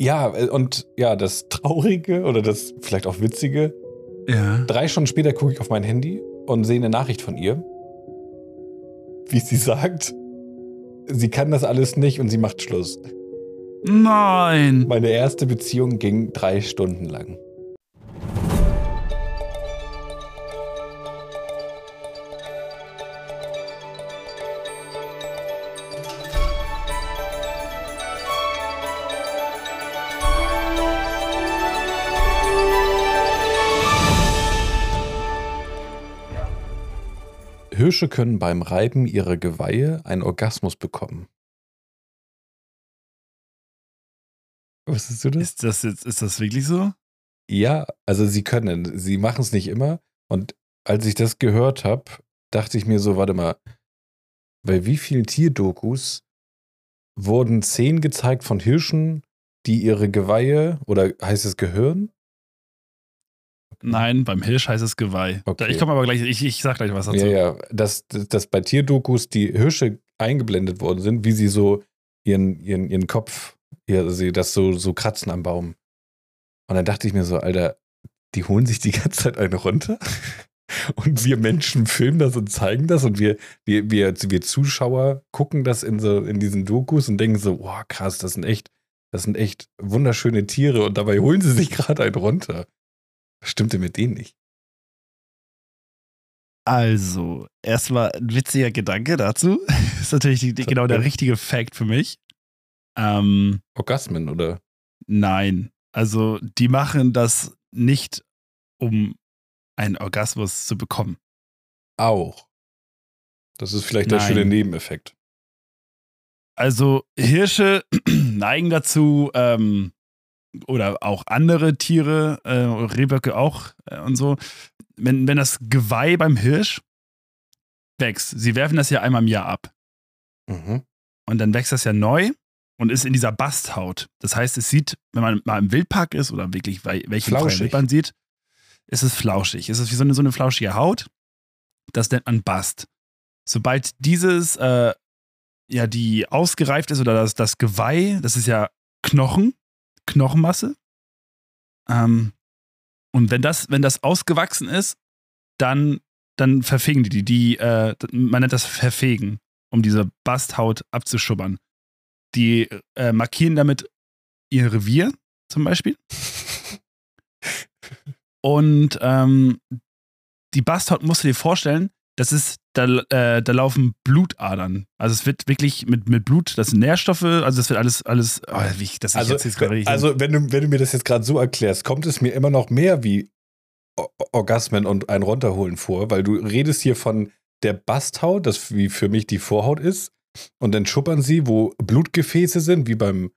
Ja, äh, und ja, das Traurige oder das vielleicht auch Witzige. Ja. Drei Stunden später gucke ich auf mein Handy und sehe eine Nachricht von ihr, wie sie sagt, sie kann das alles nicht und sie macht Schluss. Nein. Meine erste Beziehung ging drei Stunden lang. Hirsche können beim Reiben ihrer Geweihe einen Orgasmus bekommen. Wusstest du das? Ist das jetzt, ist das wirklich so? Ja, also sie können. Sie machen es nicht immer. Und als ich das gehört habe, dachte ich mir so, warte mal, bei wie vielen Tierdokus wurden Szenen gezeigt von Hirschen, die ihre Geweihe oder heißt es Gehirn? Nein, beim Hirsch heißt es Geweih. Okay. Ich komme aber gleich, ich, ich sag gleich was dazu. Ja, ja, dass, dass bei Tierdokus die Hirsche eingeblendet worden sind, wie sie so ihren, ihren, ihren Kopf, ihr, sie das so, so kratzen am Baum. Und dann dachte ich mir so, Alter, die holen sich die ganze Zeit eine runter. Und wir Menschen filmen das und zeigen das und wir, wir, wir, wir Zuschauer gucken das in so in diesen Dokus und denken so, wow, krass, das sind echt, das sind echt wunderschöne Tiere und dabei holen sie sich gerade einen runter. Was stimmte mit denen nicht? Also, erstmal ein witziger Gedanke dazu. ist natürlich die, die, genau der richtige Fact für mich. Ähm, Orgasmen, oder? nein. Also, die machen das nicht, um einen Orgasmus zu bekommen. Auch. Das ist vielleicht der Nein. schöne Nebeneffekt. Also, Hirsche neigen dazu, ähm, oder auch andere Tiere, äh, Rehböcke auch äh, und so, wenn, wenn das Geweih beim Hirsch wächst, sie werfen das ja einmal im Jahr ab. Mhm. Und dann wächst das ja neu und ist in dieser Basthaut. Das heißt, es sieht, wenn man mal im Wildpark ist oder wirklich welche. Wildbahn sieht, ist es flauschig. Es ist wie so eine, so eine flauschige Haut. Das nennt man Bast. Sobald dieses, äh, ja, die ausgereift ist oder das, das Geweih, das ist ja Knochen, Knochenmasse. Ähm, und wenn das, wenn das ausgewachsen ist, dann, dann verfegen die die. die äh, man nennt das Verfegen, um diese Basthaut abzuschubbern. Die äh, markieren damit ihr Revier, zum Beispiel. Und ähm, die Basthaut musst du dir vorstellen, das ist, da, äh, da laufen Blutadern. Also es wird wirklich mit, mit Blut, das sind Nährstoffe, also das wird alles, alles, oh, wie ich das Also, jetzt jetzt also wenn, du, wenn du mir das jetzt gerade so erklärst, kommt es mir immer noch mehr wie Orgasmen und ein Runterholen vor, weil du redest hier von der Basthaut, das wie für mich die Vorhaut ist, und dann schuppern sie, wo Blutgefäße sind, wie beim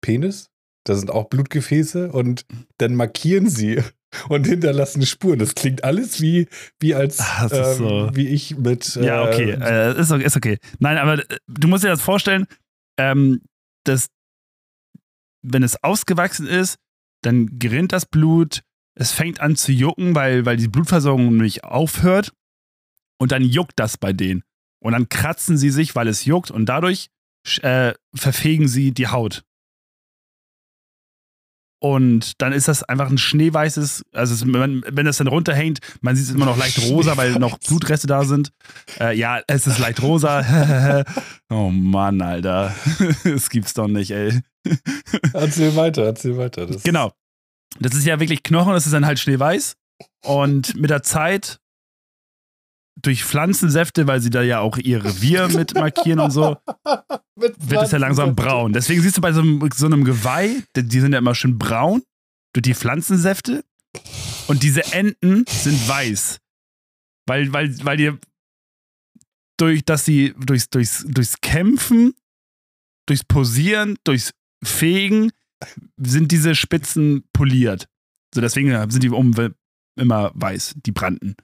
Penis. Da sind auch Blutgefäße und dann markieren sie und hinterlassen Spuren. Das klingt alles wie, wie als ist ähm, so- wie ich mit Ja, okay, äh, äh, ist, okay ist okay. Nein, aber äh, du musst dir das vorstellen, ähm, dass wenn es ausgewachsen ist, dann gerinnt das Blut, es fängt an zu jucken, weil, weil die Blutversorgung nicht aufhört und dann juckt das bei denen. Und dann kratzen sie sich, weil es juckt und dadurch äh, verfegen sie die Haut. Und dann ist das einfach ein schneeweißes, also es, wenn, wenn das dann runterhängt, man sieht es immer noch leicht rosa, weil noch. Blutreste da sind. Äh, ja, es ist leicht rosa. oh Mann, Alter. Das gibt's doch nicht, ey. erzähl weiter, erzähl weiter. Das Genau. Das ist ja wirklich Knochen, das ist dann halt schneeweiß. Und mit der Zeit, durch Pflanzensäfte, weil sie da ja auch ihr Revier mit markieren und so, wird es ja langsam braun. Deswegen siehst du bei so einem, so einem Geweih, die sind ja immer schön braun durch die Pflanzensäfte. Und diese Enden sind weiß. Weil, weil, weil die durch, dass sie durchs, durchs, durchs Kämpfen, durchs Posieren, durchs Fegen sind diese Spitzen poliert. So deswegen sind die um immer weiß, die Branden.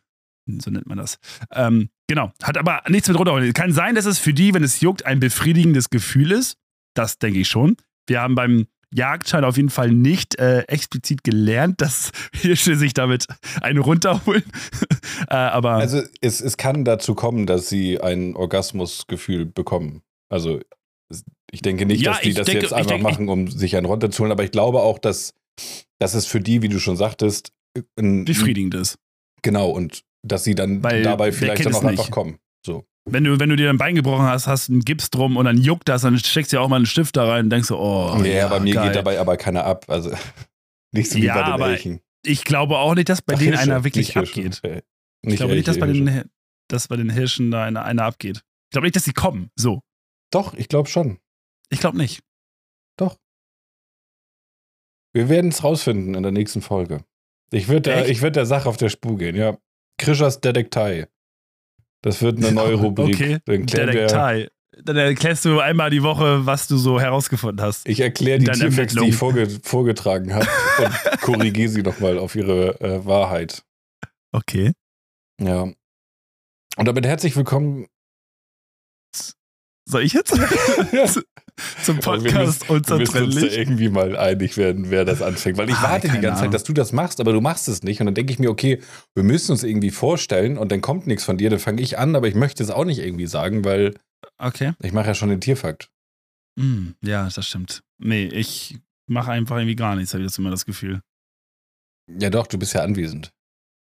So nennt man das. Ähm, genau. Hat aber nichts mit runterholen. Kann sein, dass es für die, wenn es juckt, ein befriedigendes Gefühl ist. Das denke ich schon. Wir haben beim Jagdschein auf jeden Fall nicht äh, explizit gelernt, dass Hirsche sich damit eine runterholen. äh, aber Also es, es kann dazu kommen, dass sie ein Orgasmusgefühl bekommen. Also Ich denke nicht, Ja, dass die das denke- jetzt einfach denke- machen, um sich einen runterzuholen, aber ich glaube auch, dass, dass es für die, wie du schon sagtest, ein, Befriedigend ist. Genau, und dass sie dann Weil dabei vielleicht dann auch einfach kommen. So. Wenn du, wenn du dir ein Bein gebrochen hast, hast einen Gips drum und dann juckt das, dann steckst du ja auch mal einen Stift da rein und denkst so, oh. ja, bei mir geil. geht dabei aber keiner ab. Also nicht so wie Ja, bei den aber Elchen. Ich glaube auch nicht, dass bei Ach, denen Hirsche, einer wirklich nicht Hirsche. abgeht. Äh, Ich glaube nicht, dass bei, Hirsche. den, dass bei den Hirschen da einer, einer abgeht. Ich glaube nicht, dass sie kommen. So. Doch, ich glaube schon. Ich glaube nicht. Wir werden es rausfinden in der nächsten Folge. Ich würde der, ich der Sache auf der Spur gehen, ja. Krischers Detektei. Das wird eine neue Rubrik. Okay. Dann Detektei. Dann erklärst du einmal die Woche, was du so herausgefunden hast. ich erkläre die Tierfacts, die ich vorge vorgetragen habe und korrigiere sie nochmal auf ihre äh, Wahrheit. Okay. Ja. Und damit herzlich willkommen Soll ich jetzt? Zum Aber wir Podcast Wir müssen uns da unzertrennlich. irgendwie mal einig werden, wer das anfängt. Weil ich Ah, warte die ganze Zeit, Ahnung. dass du das machst, aber du machst es nicht. Und dann denke ich mir, okay, wir müssen uns irgendwie vorstellen und dann kommt nichts von dir, dann fange ich an, aber ich möchte es auch nicht irgendwie sagen, weil Okay. ich mache ja schon den Tierfakt. Hm, ja, das stimmt. Nee, ich mache einfach irgendwie gar nichts, habe ich jetzt immer das Gefühl. Ja doch, du bist ja anwesend.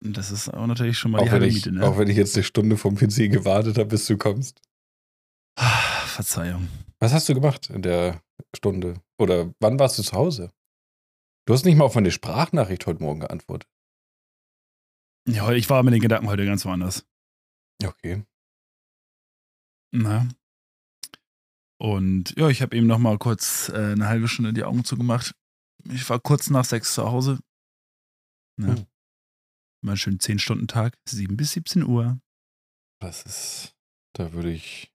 Das ist auch natürlich schon mal Auch die halbe Miete, ne? auch wenn ich jetzt eine Stunde vom PC gewartet habe, bis du kommst. Verzeihung. Was hast du gemacht in der Stunde? Oder wann warst du zu Hause? Du hast nicht mal auf meine Sprachnachricht heute Morgen geantwortet. Ja, ich war mit den Gedanken heute ganz woanders. Okay. Na. Und ja, ich habe eben noch mal kurz äh, eine halbe Stunde die Augen zugemacht. Ich war kurz nach sechs zu Hause. Na. Hm. Mal schön 10-Stunden-Tag, 7 bis 17 Uhr. Das ist, da würde ich,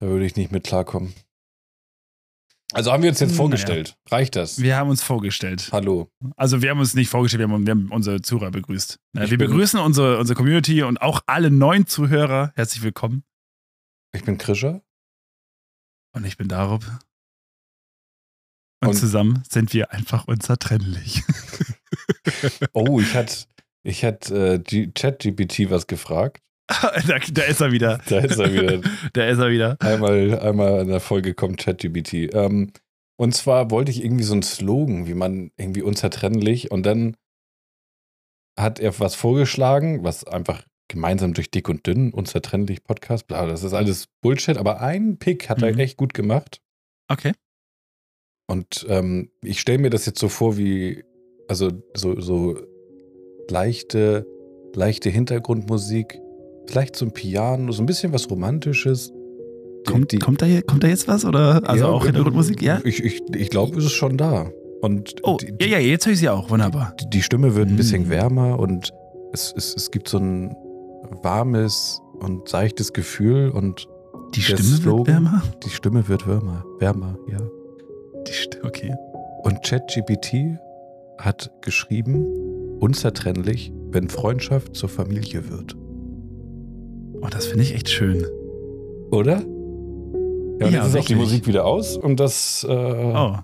da würde ich nicht mit klarkommen. Also haben wir uns jetzt Naja. vorgestellt. Reicht das? Wir haben uns vorgestellt. Hallo. Also wir haben uns nicht vorgestellt, wir haben, wir haben unsere Zuhörer begrüßt. Ja, Ich wir begrüßen unsere, unsere Community und auch alle neuen Zuhörer. Herzlich willkommen. Ich bin Krischer. Und ich bin Darup. Und, Und- zusammen sind wir einfach unzertrennlich. Oh, ich hatte, ich hatte äh, ChatGPT was gefragt. da, da ist er wieder. Da ist er wieder. Da ist er wieder. einmal, einmal in der Folge kommt ChatGPT. Ähm, und zwar wollte ich irgendwie so einen Slogan, wie man irgendwie unzertrennlich und dann hat er was vorgeschlagen, was einfach gemeinsam durch dick und dünn, unzertrennlich Podcast, bla, das ist alles Bullshit, aber einen Pick hat er Mhm. echt gut gemacht. Okay. Und ähm, ich stelle mir das jetzt so vor, wie, also so, so leichte, leichte Hintergrundmusik, vielleicht so ein Piano, so ein bisschen was Romantisches. Kommt, die- kommt, da, hier- kommt da jetzt was? Oder? Also Ja, auch Hintergrundmusik? Ja? Ich, ich, ich glaube, es ist schon da. Und Oh, die, ja, ja, jetzt höre ich sie auch. Wunderbar. die, die Stimme wird ein bisschen Mm. wärmer und es, es, es gibt so ein warmes und seichtes Gefühl und Die Stimme Slogan. wird wärmer? die Stimme wird wärmer. Wärmer, ja. Die St okay. Und ChatGPT hat geschrieben, unzertrennlich, wenn Freundschaft zur Familie wird. Oh, das finde ich echt schön. Oder? Ja, und Ja, jetzt ist auch die. Musik wieder aus und das. Äh, Oh.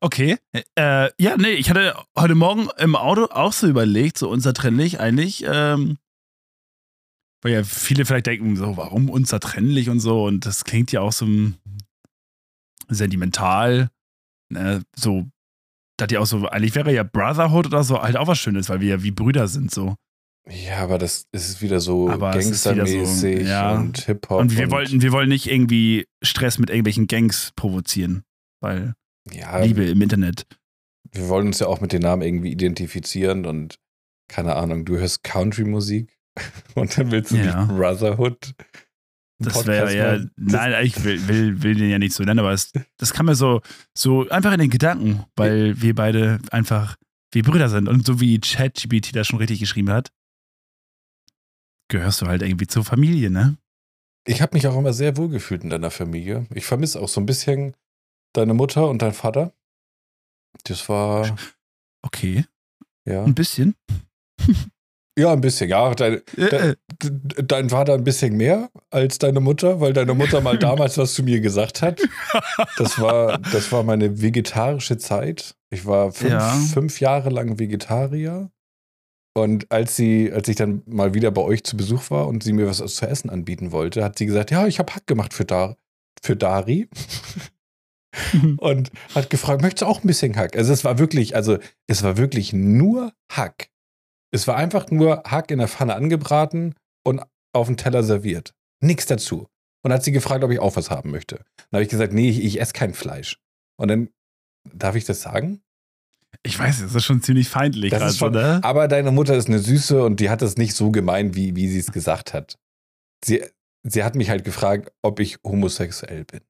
Okay. Äh, ja, nee, ich hatte heute Morgen im Auto auch so überlegt, so unzertrennlich eigentlich, ähm, weil ja viele vielleicht denken, so, warum unzertrennlich und so, und das klingt ja auch so sentimental, ne, so, dass ja auch so, eigentlich wäre ja Brotherhood oder so halt auch was Schönes, weil wir ja wie Brüder sind, so. Ja, aber das ist wieder so wieder so, gangstermäßig ja. und Hip-Hop. Und wir wollten, wir wollen nicht irgendwie Stress mit irgendwelchen Gangs provozieren, weil ja, Liebe im Internet. wir wollen uns ja auch mit den Namen irgendwie identifizieren und keine Ahnung, du hörst Country-Musik und dann willst du Ja. nicht Brotherhood. Das wäre Podcast ja, nein, ich will, will, will den ja nicht so nennen, aber es, das kam mir so, so einfach in den Gedanken, weil wir beide einfach wie Brüder sind. Und so wie ChatGPT das schon richtig geschrieben hat, gehörst du halt irgendwie zur Familie, ne? Ich habe mich auch immer sehr wohl gefühlt in deiner Familie. Ich vermisse auch so ein bisschen deine Mutter und dein Vater. Das war, Okay, ja. ein bisschen. Ja, ein bisschen, ja. Dein, Äh, äh, de, dein Vater ein bisschen mehr als deine Mutter, weil deine Mutter mal damals was zu mir gesagt hat. Das war, das war meine vegetarische Zeit. Ich war fünf, Ja. fünf Jahre lang Vegetarier. Und als sie, als ich dann mal wieder bei euch zu Besuch war und sie mir was zu essen anbieten wollte, hat sie gesagt, ja, ich habe Hack gemacht für Dar. für Dari und hat gefragt, möchtest du auch ein bisschen Hack? Also es war wirklich, also es war wirklich nur Hack. Es war einfach nur Hack in der Pfanne angebraten und auf dem Teller serviert. Nichts dazu. Und hat sie gefragt, ob ich auch was haben möchte. Dann habe ich gesagt, nee, ich, ich esse kein Fleisch. Und dann, darf ich das sagen? Ich weiß, das ist schon ziemlich feindlich Das ist schon, ne? aber deine Mutter ist eine Süße und die hat es nicht so gemeint, wie, wie sie es gesagt hat. Sie, sie hat mich halt gefragt, ob ich homosexuell bin.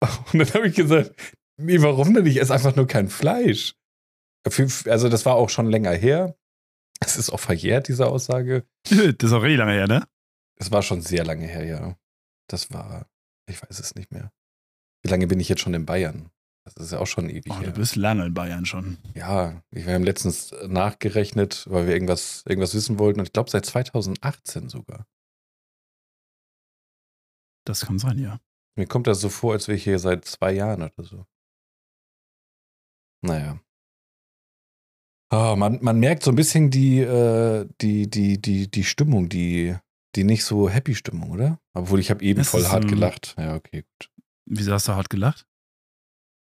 Und dann habe ich gesagt, nee, warum denn? Ich esse einfach nur kein Fleisch. Also das war auch schon länger her. Es ist auch verjährt, diese Aussage. Das ist auch richtig lange her, ne? Es war schon sehr lange her, ja. Das war, ich weiß es nicht mehr. Wie lange bin ich jetzt schon in Bayern? Das ist ja auch schon ewig Oh, du bist lange in Bayern schon. Ja, wir haben letztens nachgerechnet, weil wir irgendwas, irgendwas wissen wollten. Und ich glaube, seit 2018 sogar. Das kann sein, ja. Mir kommt das so vor, als wäre ich hier seit zwei Jahren oder so. Naja. Ah, man, man merkt so ein bisschen die, äh, die, die, die, die Stimmung, die, die nicht so happy Stimmung, oder? Obwohl ich habe eben Das voll hart ähm, gelacht. Ja, okay, gut. Wieso hast du hart gelacht?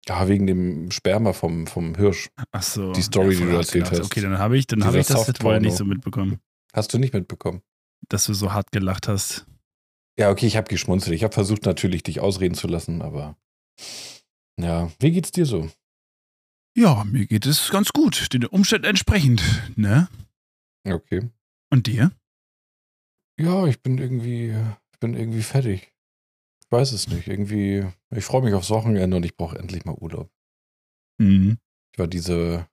Ja, wegen dem Sperma vom, vom Hirsch. Ach so. Die Story, voll die du erzählt gelacht. hast. Okay, dann habe ich, dann habe ich das vorher nicht so mitbekommen, Hast du nicht mitbekommen? dass du so hart gelacht hast. Ja, okay, ich habe geschmunzelt. Ich habe versucht natürlich, dich ausreden zu lassen, aber ja, wie geht's dir so? Ja, mir geht es ganz gut, den Umständen entsprechend, ne? Okay. Und dir? Ja, ich bin irgendwie, ich bin irgendwie fertig. Ich weiß es nicht. Irgendwie, ich freue mich aufs Wochenende und ich brauche endlich mal Urlaub. Mhm. Ich war diese,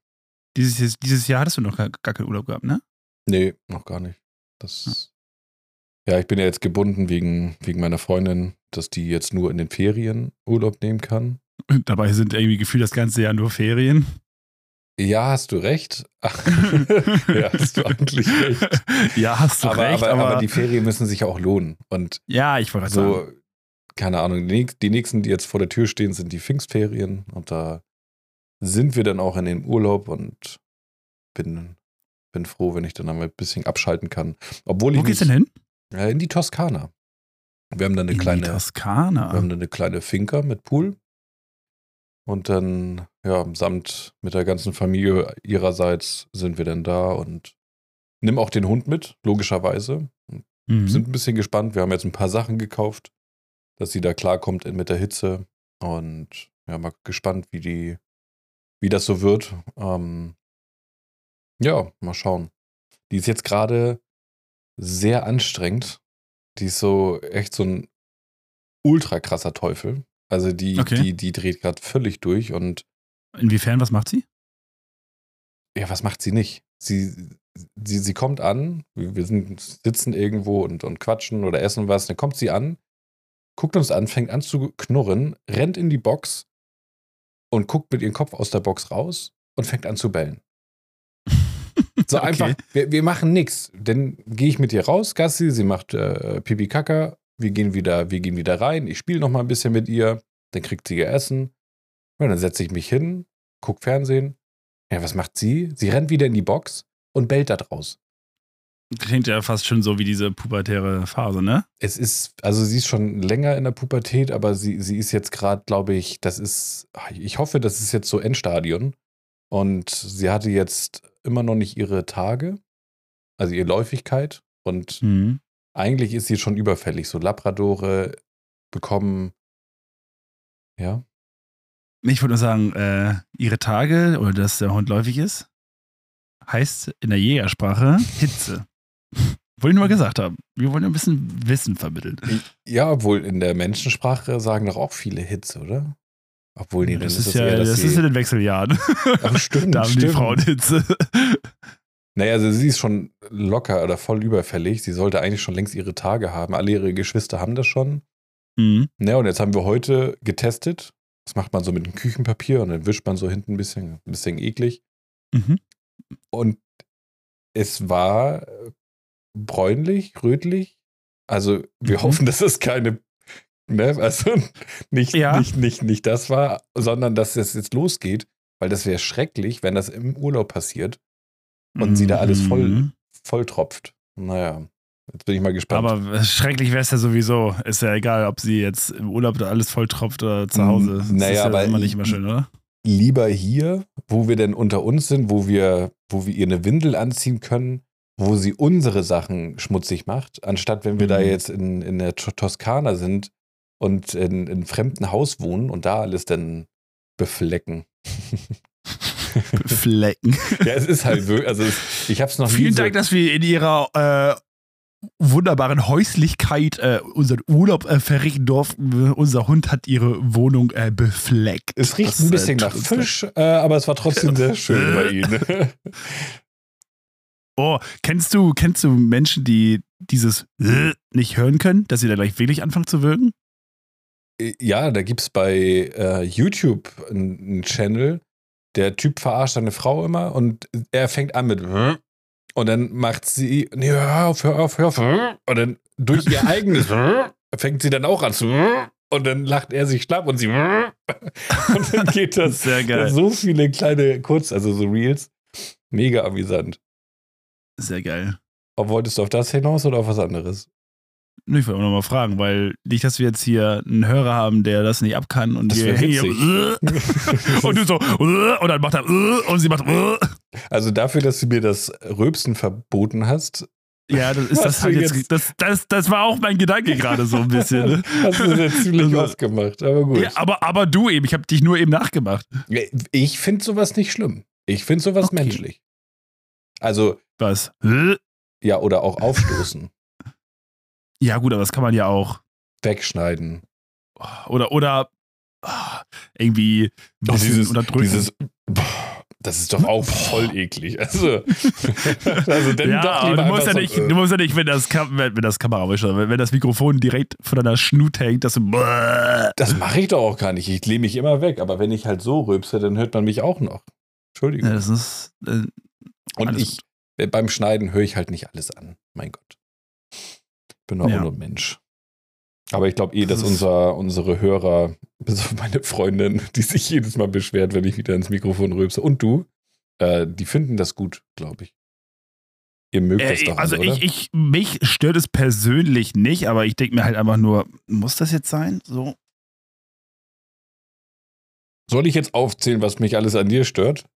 Dieses, dieses Jahr hattest du noch gar, gar keinen Urlaub gehabt, ne? nee, noch gar nicht. Das, ja, ich bin ja jetzt gebunden wegen, wegen meiner Freundin, dass die jetzt nur in den Ferien Urlaub nehmen kann. Und dabei sind irgendwie gefühlt das ganze Jahr nur Ferien. Ja, hast du recht. ja, hast du eigentlich recht. ja, hast du aber, recht, aber, aber, aber die Ferien müssen sich auch lohnen. Und ja, ich wollte gerade sagen. Keine Ahnung, die, nächst- die nächsten, die jetzt vor der Tür stehen, sind die Pfingstferien. Und da sind wir dann auch in den Urlaub und bin, bin froh, wenn ich dann einmal ein bisschen abschalten kann. Obwohl ich Wo geht's mich, denn hin? In die Toskana. Wir haben dann eine In kleine, die wir Toskana. haben dann eine kleine Finca mit Pool. Und dann, ja, samt mit der ganzen Familie ihrerseits sind wir dann da und nimm auch den Hund mit, logischerweise. Mhm. sind ein bisschen gespannt. Wir haben jetzt ein paar Sachen gekauft, dass sie da klarkommt mit der Hitze. Und ja, mal gespannt, wie die, wie das so wird. Ähm, ja, mal schauen. Die ist jetzt gerade sehr anstrengend. Die ist so echt so ein ultra krasser Teufel. Also die, Okay. die, die dreht gerade völlig durch und Inwiefern, was macht sie? ja, was macht sie nicht? Sie, sie, sie kommt an, wir sind, sitzen irgendwo und, und quatschen oder essen was, dann kommt sie an, guckt uns an, fängt an zu knurren, rennt in die Box und guckt mit ihrem Kopf aus der Box raus und fängt an zu bellen. So Okay. einfach, wir, wir machen nichts. Dann gehe ich mit ihr raus, Gassi, sie macht äh, Pipi Kaka, wir gehen wieder, wir gehen wieder rein, ich spiele noch mal ein bisschen mit ihr, dann kriegt sie ihr Essen. Und dann setze ich mich hin, guck Fernsehen. Ja, was macht sie? Sie rennt wieder in die Box und bellt da draus. Klingt ja fast schon so wie diese pubertäre Phase, ne? Es ist, also sie ist schon länger in der Pubertät, aber sie, sie ist jetzt gerade, glaube ich, das ist, ich hoffe, das ist jetzt so Endstadion. Und sie hatte jetzt immer noch nicht ihre Tage, also ihre Läufigkeit. Und Mhm. eigentlich ist sie schon überfällig. So Labradore bekommen, ja, Ich wollte nur sagen, äh, ihre Tage oder dass der Hund läufig ist, heißt in der Jägersprache Hitze. Wollte ich nur mal gesagt haben. Wir wollen ja ein bisschen Wissen vermitteln. Ja, obwohl in der Menschensprache sagen doch auch viele Hits, oder? Obwohl, nee, das ist, es ja, eher, das ist in den Wechseljahren. Ach, stimmt, da haben die stimmt. Frauen Hitze. Naja, also sie ist schon locker oder voll überfällig. Sie sollte eigentlich schon längst ihre Tage haben. Alle ihre Geschwister haben das schon. Mhm. Ja, und jetzt haben wir heute getestet. Das macht man so mit dem Küchenpapier und dann wischt man so hinten ein bisschen, ein bisschen eklig. Mhm. Und es war bräunlich, rötlich. Also wir Mhm. hoffen, dass es keine, ne, also nicht, Ja. nicht, nicht, nicht das war, sondern dass es jetzt losgeht, weil das wäre schrecklich, wenn das im Urlaub passiert und sie da alles voll, Mhm. voll tropft. Naja, Jetzt bin ich mal gespannt. Aber schrecklich wäre es ja sowieso. Ist ja egal, ob sie jetzt im Urlaub da alles voll tropft oder zu Hause. Das naja, ist ja aber immer nicht immer schön, oder? Lieber hier, wo wir denn unter uns sind, wo wir, wo wir ihr eine Windel anziehen können, wo sie unsere Sachen schmutzig macht, anstatt wenn wir da Mhm. jetzt in, in der To- Toskana sind und in, in einem fremden Haus wohnen und da alles dann beflecken. Flecken. Ja, es ist halt wirklich, also es, ich habe es noch nie Vielen so, Dank, dass wir in ihrer äh, wunderbaren Häuslichkeit äh, unseren Urlaub äh, verrichten durften. Unser Hund hat ihre Wohnung äh, befleckt. es riecht Das, ein bisschen äh, nach uns leid. Fisch, äh, aber es war trotzdem sehr schön bei ihnen. Oh, kennst du, kennst du Menschen, die dieses äh, nicht hören können, dass sie da gleich wirklich anfangen zu wirken? Ja, da gibt es bei äh, YouTube einen einen Channel. Der Typ verarscht seine Frau immer und er fängt an mit und dann macht sie, nee, hör auf, hör auf, hör auf. Und dann durch ihr eigenes fängt sie dann auch an zu und dann lacht er sich schlapp und sie und dann geht das Sehr geil. so viele kleine Kurz, also so Reels. Mega amüsant. Sehr geil. Ob wolltest du auf das hinaus oder auf was anderes? Ich wollte auch noch mal fragen, weil nicht, dass wir jetzt hier einen Hörer haben, der das nicht ab kann und Das hier, und du so und dann macht er und sie macht Also dafür, dass du mir das Röpsen verboten hast, ja, das ist das halt jetzt, jetzt- das, das, das war auch mein Gedanke gerade so ein bisschen. Ne? hast du das jetzt ziemlich Also- ausgemacht. Aber gut. Ja, aber, aber du eben, ich habe dich nur eben nachgemacht. Ich finde sowas nicht schlimm. Ich finde sowas Okay. menschlich. Also, Was? ja, oder auch aufstoßen, Ja, gut, aber das kann man ja auch. wegschneiden. Oder, oder ah, irgendwie bisschen dieses, unterdrücken. dieses, das ist doch auch voll eklig. Also, also dann ja, doch du musst ja, einfach nicht, so, äh, du musst ja nicht, wenn das, wenn, wenn das Kamera, wenn, wenn das Mikrofon direkt von deiner Schnut hängt, dass du. das mache ich doch auch gar nicht. Ich lehne mich immer weg. Aber wenn ich halt so rülpse, dann hört man mich auch noch. Entschuldigung. Ja, das ist. Äh, Und ich, beim Schneiden höre ich halt nicht alles an. Mein Gott. Ich bin doch Ja. auch nur ein Mensch. Aber ich glaube eh, Das dass unser, unsere Hörer, bis auf meine Freundin, die sich jedes Mal beschwert, wenn ich wieder ins Mikrofon rülpse, und du, äh, die finden das gut, glaube ich. Ihr mögt das äh, doch also oder? ich, ich, mich stört es persönlich nicht, aber ich denke mir halt einfach nur, muss das jetzt sein? So. Soll ich jetzt aufzählen, was mich alles an dir stört?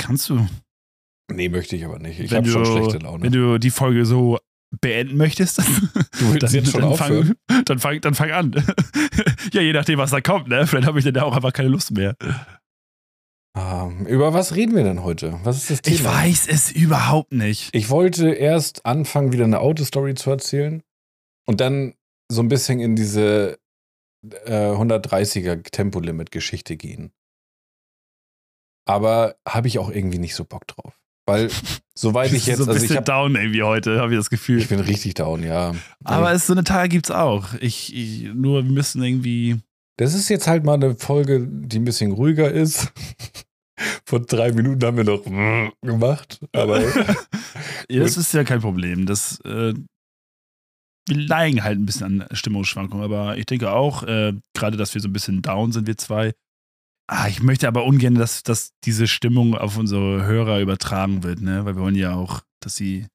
Kannst du. Nee, möchte ich aber nicht. Ich habe schon schlechte Laune. Wenn du die Folge so beenden möchtest, Du willst dann, jetzt schon dann, aufhören? fang, dann, fang, dann fang an. ja, je nachdem, was da kommt, ne? Vielleicht habe ich dann auch einfach keine Lust mehr. Ähm, über was reden wir denn heute? Was ist das Thema? Ich weiß es überhaupt nicht. Ich wollte erst anfangen, wieder eine Autostory zu erzählen und dann so ein bisschen in diese äh, 130er Tempolimit-Geschichte gehen. Aber habe ich auch irgendwie nicht so Bock drauf. Weil, soweit ich jetzt, so ein also bisschen ich, hab, down irgendwie heute, habe ich das Gefühl. ich bin richtig down, ja. Aber es, so eine Tage gibt's auch. Ich, ich, nur wir müssen irgendwie. das ist jetzt halt mal eine Folge, die ein bisschen ruhiger ist. Vor drei Minuten haben wir noch gemacht, aber ja, das ist ja kein Problem. Das, äh, wir neigen halt ein bisschen an Stimmungsschwankungen, aber ich denke auch, äh, gerade, dass wir so ein bisschen down sind, wir zwei. Ah, ich möchte aber ungern, dass, dass diese Stimmung auf unsere Hörer übertragen wird, ne? Weil wir wollen ja auch, dass sie.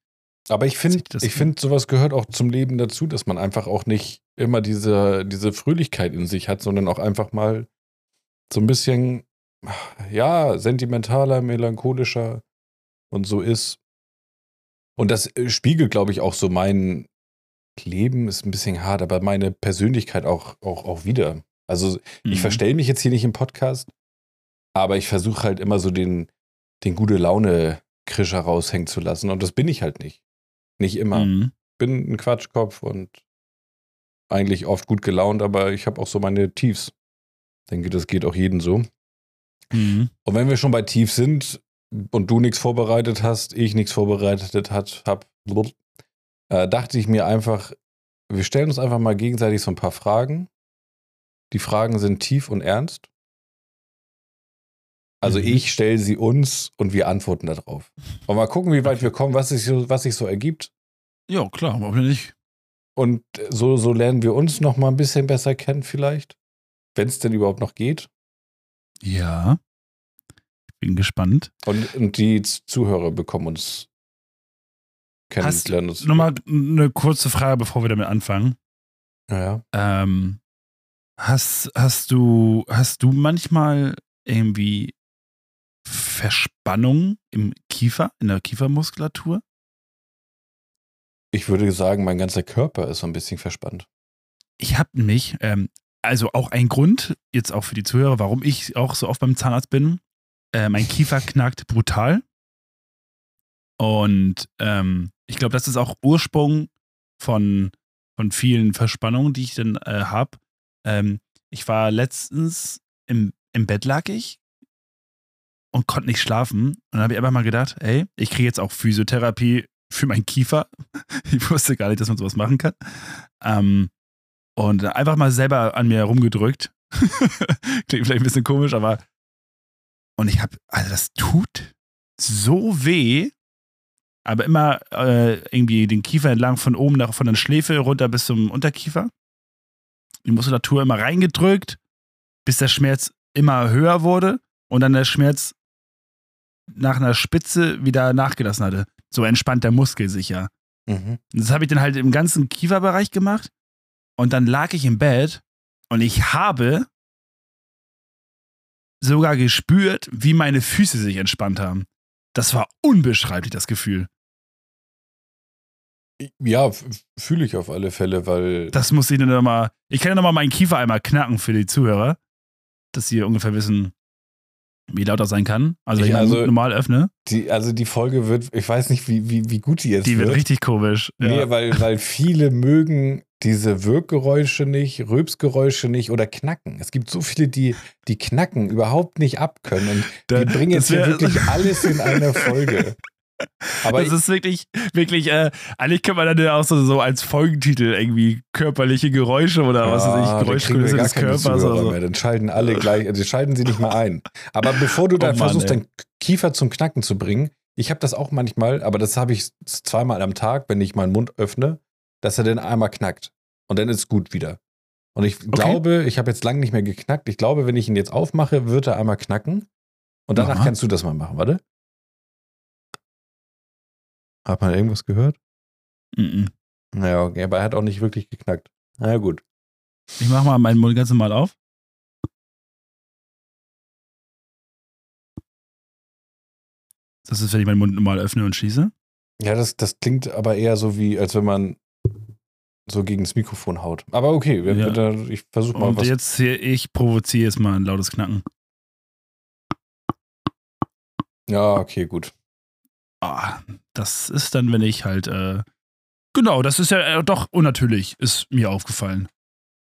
Aber ich finde, ich finde, sowas gehört auch zum Leben dazu, dass man einfach auch nicht immer diese, diese Fröhlichkeit in sich hat, sondern auch einfach mal so ein bisschen, ja, sentimentaler, melancholischer und so ist. Und das äh, spiegelt, glaube ich, auch so mein Leben, ist ein bisschen hart, aber meine Persönlichkeit auch, auch, auch wieder. Also ich Mhm. verstelle mich jetzt hier nicht im Podcast, aber ich versuche halt immer so den, den gute Laune-Krischer raushängen zu lassen. Und das bin ich halt nicht. Nicht immer. Mhm. Bin ein Quatschkopf und eigentlich oft gut gelaunt, aber ich habe auch so meine Tiefs. Denke, das geht auch jedem so. Mhm. Und wenn wir schon bei Tief sind und du nichts vorbereitet hast, ich nichts vorbereitet hat, hab, äh, dachte ich mir einfach, wir stellen uns einfach mal gegenseitig so ein paar Fragen. Die Fragen sind tief und ernst. Also Mhm. ich stelle sie uns und wir antworten darauf. Und mal gucken, wie weit wir kommen, was sich so, was sich so ergibt. Ja, klar, warum nicht? Und so, so lernen wir uns noch mal ein bisschen besser kennen vielleicht. Wenn es denn überhaupt noch geht. Ja. Ich bin gespannt. Und, und die Zuhörer bekommen uns kennenlernen. Nochmal eine kurze Frage, bevor wir damit anfangen. Ja. Ähm, hast, hast, du, hast du manchmal irgendwie Verspannung im Kiefer, in der Kiefermuskulatur? Ich würde sagen, mein ganzer Körper ist so ein bisschen verspannt. Ich habe mich, ähm, also auch ein Grund, jetzt auch für die Zuhörer, warum ich auch so oft beim Zahnarzt bin. Äh, mein Kiefer knackt brutal. Und ähm, ich glaube, das ist auch Ursprung von, von vielen Verspannungen, die ich dann äh, habe. Ähm, ich war letztens im, im Bett lag ich und konnte nicht schlafen. Und dann habe ich einfach mal gedacht, ey, ich kriege jetzt auch Physiotherapie für meinen Kiefer. Ich wusste gar nicht, dass man sowas machen kann. Ähm, und einfach mal selber an mir herumgedrückt. Klingt vielleicht ein bisschen komisch, aber. Und ich habe, also das tut so weh, aber immer äh, irgendwie den Kiefer entlang von oben nach von der Schläfe runter bis zum Unterkiefer. Die Muskulatur immer reingedrückt, bis der Schmerz immer höher wurde und dann der Schmerz nach einer Spitze wieder nachgelassen hatte. So entspannt der Muskel sich ja. Mhm. Das habe ich dann halt im ganzen Kieferbereich gemacht. Und dann lag ich im Bett und ich habe sogar gespürt, wie meine Füße sich entspannt haben. Das war unbeschreiblich, das Gefühl. Ja, fühle ich auf alle Fälle, weil. Das muss ich dann nochmal. Ich kann ja nochmal meinen Kiefer einmal knacken für die Zuhörer, dass sie ungefähr wissen, wie laut das sein kann. Also, ich, ich also, normal öffne. Die, also die Folge wird, ich weiß nicht, wie, wie, wie gut die jetzt die wird. Die wird richtig komisch. Nee, ja. weil, weil viele mögen diese Wirkgeräusche nicht, Rülpsgeräusche nicht oder Knacken. Es gibt so viele, die die Knacken überhaupt nicht abkönnen. Und da, die bringen jetzt hier wirklich alles in einer Folge. Aber das ist wirklich, wirklich, äh, eigentlich könnte man dann ja auch so, so als Folgentitel irgendwie körperliche Geräusche oder was weiß ich, Geräuschkulisse des Körpers. Oder so. Mehr. Dann schalten alle gleich, also schalten sie nicht mal ein. Aber bevor du oh dann Mann, versuchst, ey. deinen Kiefer zum Knacken zu bringen, ich habe das auch manchmal, aber das habe ich zweimal am Tag, wenn ich meinen Mund öffne, dass er dann einmal knackt. Und dann ist es gut wieder. Und ich okay. glaube, ich habe jetzt lange nicht mehr geknackt. Ich glaube, wenn ich ihn jetzt aufmache, wird er einmal knacken. Und danach Aha. kannst du das mal machen, warte. Hat man irgendwas gehört? Mhm. Naja, okay, aber er hat auch nicht wirklich geknackt. Na ja, gut. Ich mach mal meinen Mund ganz normal auf. Das ist, wenn ich meinen Mund normal öffne und schließe. Ja, das, das klingt aber eher so wie, als wenn man so gegen das Mikrofon haut. Aber okay, ja. ich versuche mal und was. Und jetzt hier, ich provoziere jetzt mal ein lautes Knacken. Ja, okay, gut ah, das ist dann, wenn ich halt, äh, genau, das ist ja äh, doch unnatürlich, ist mir aufgefallen.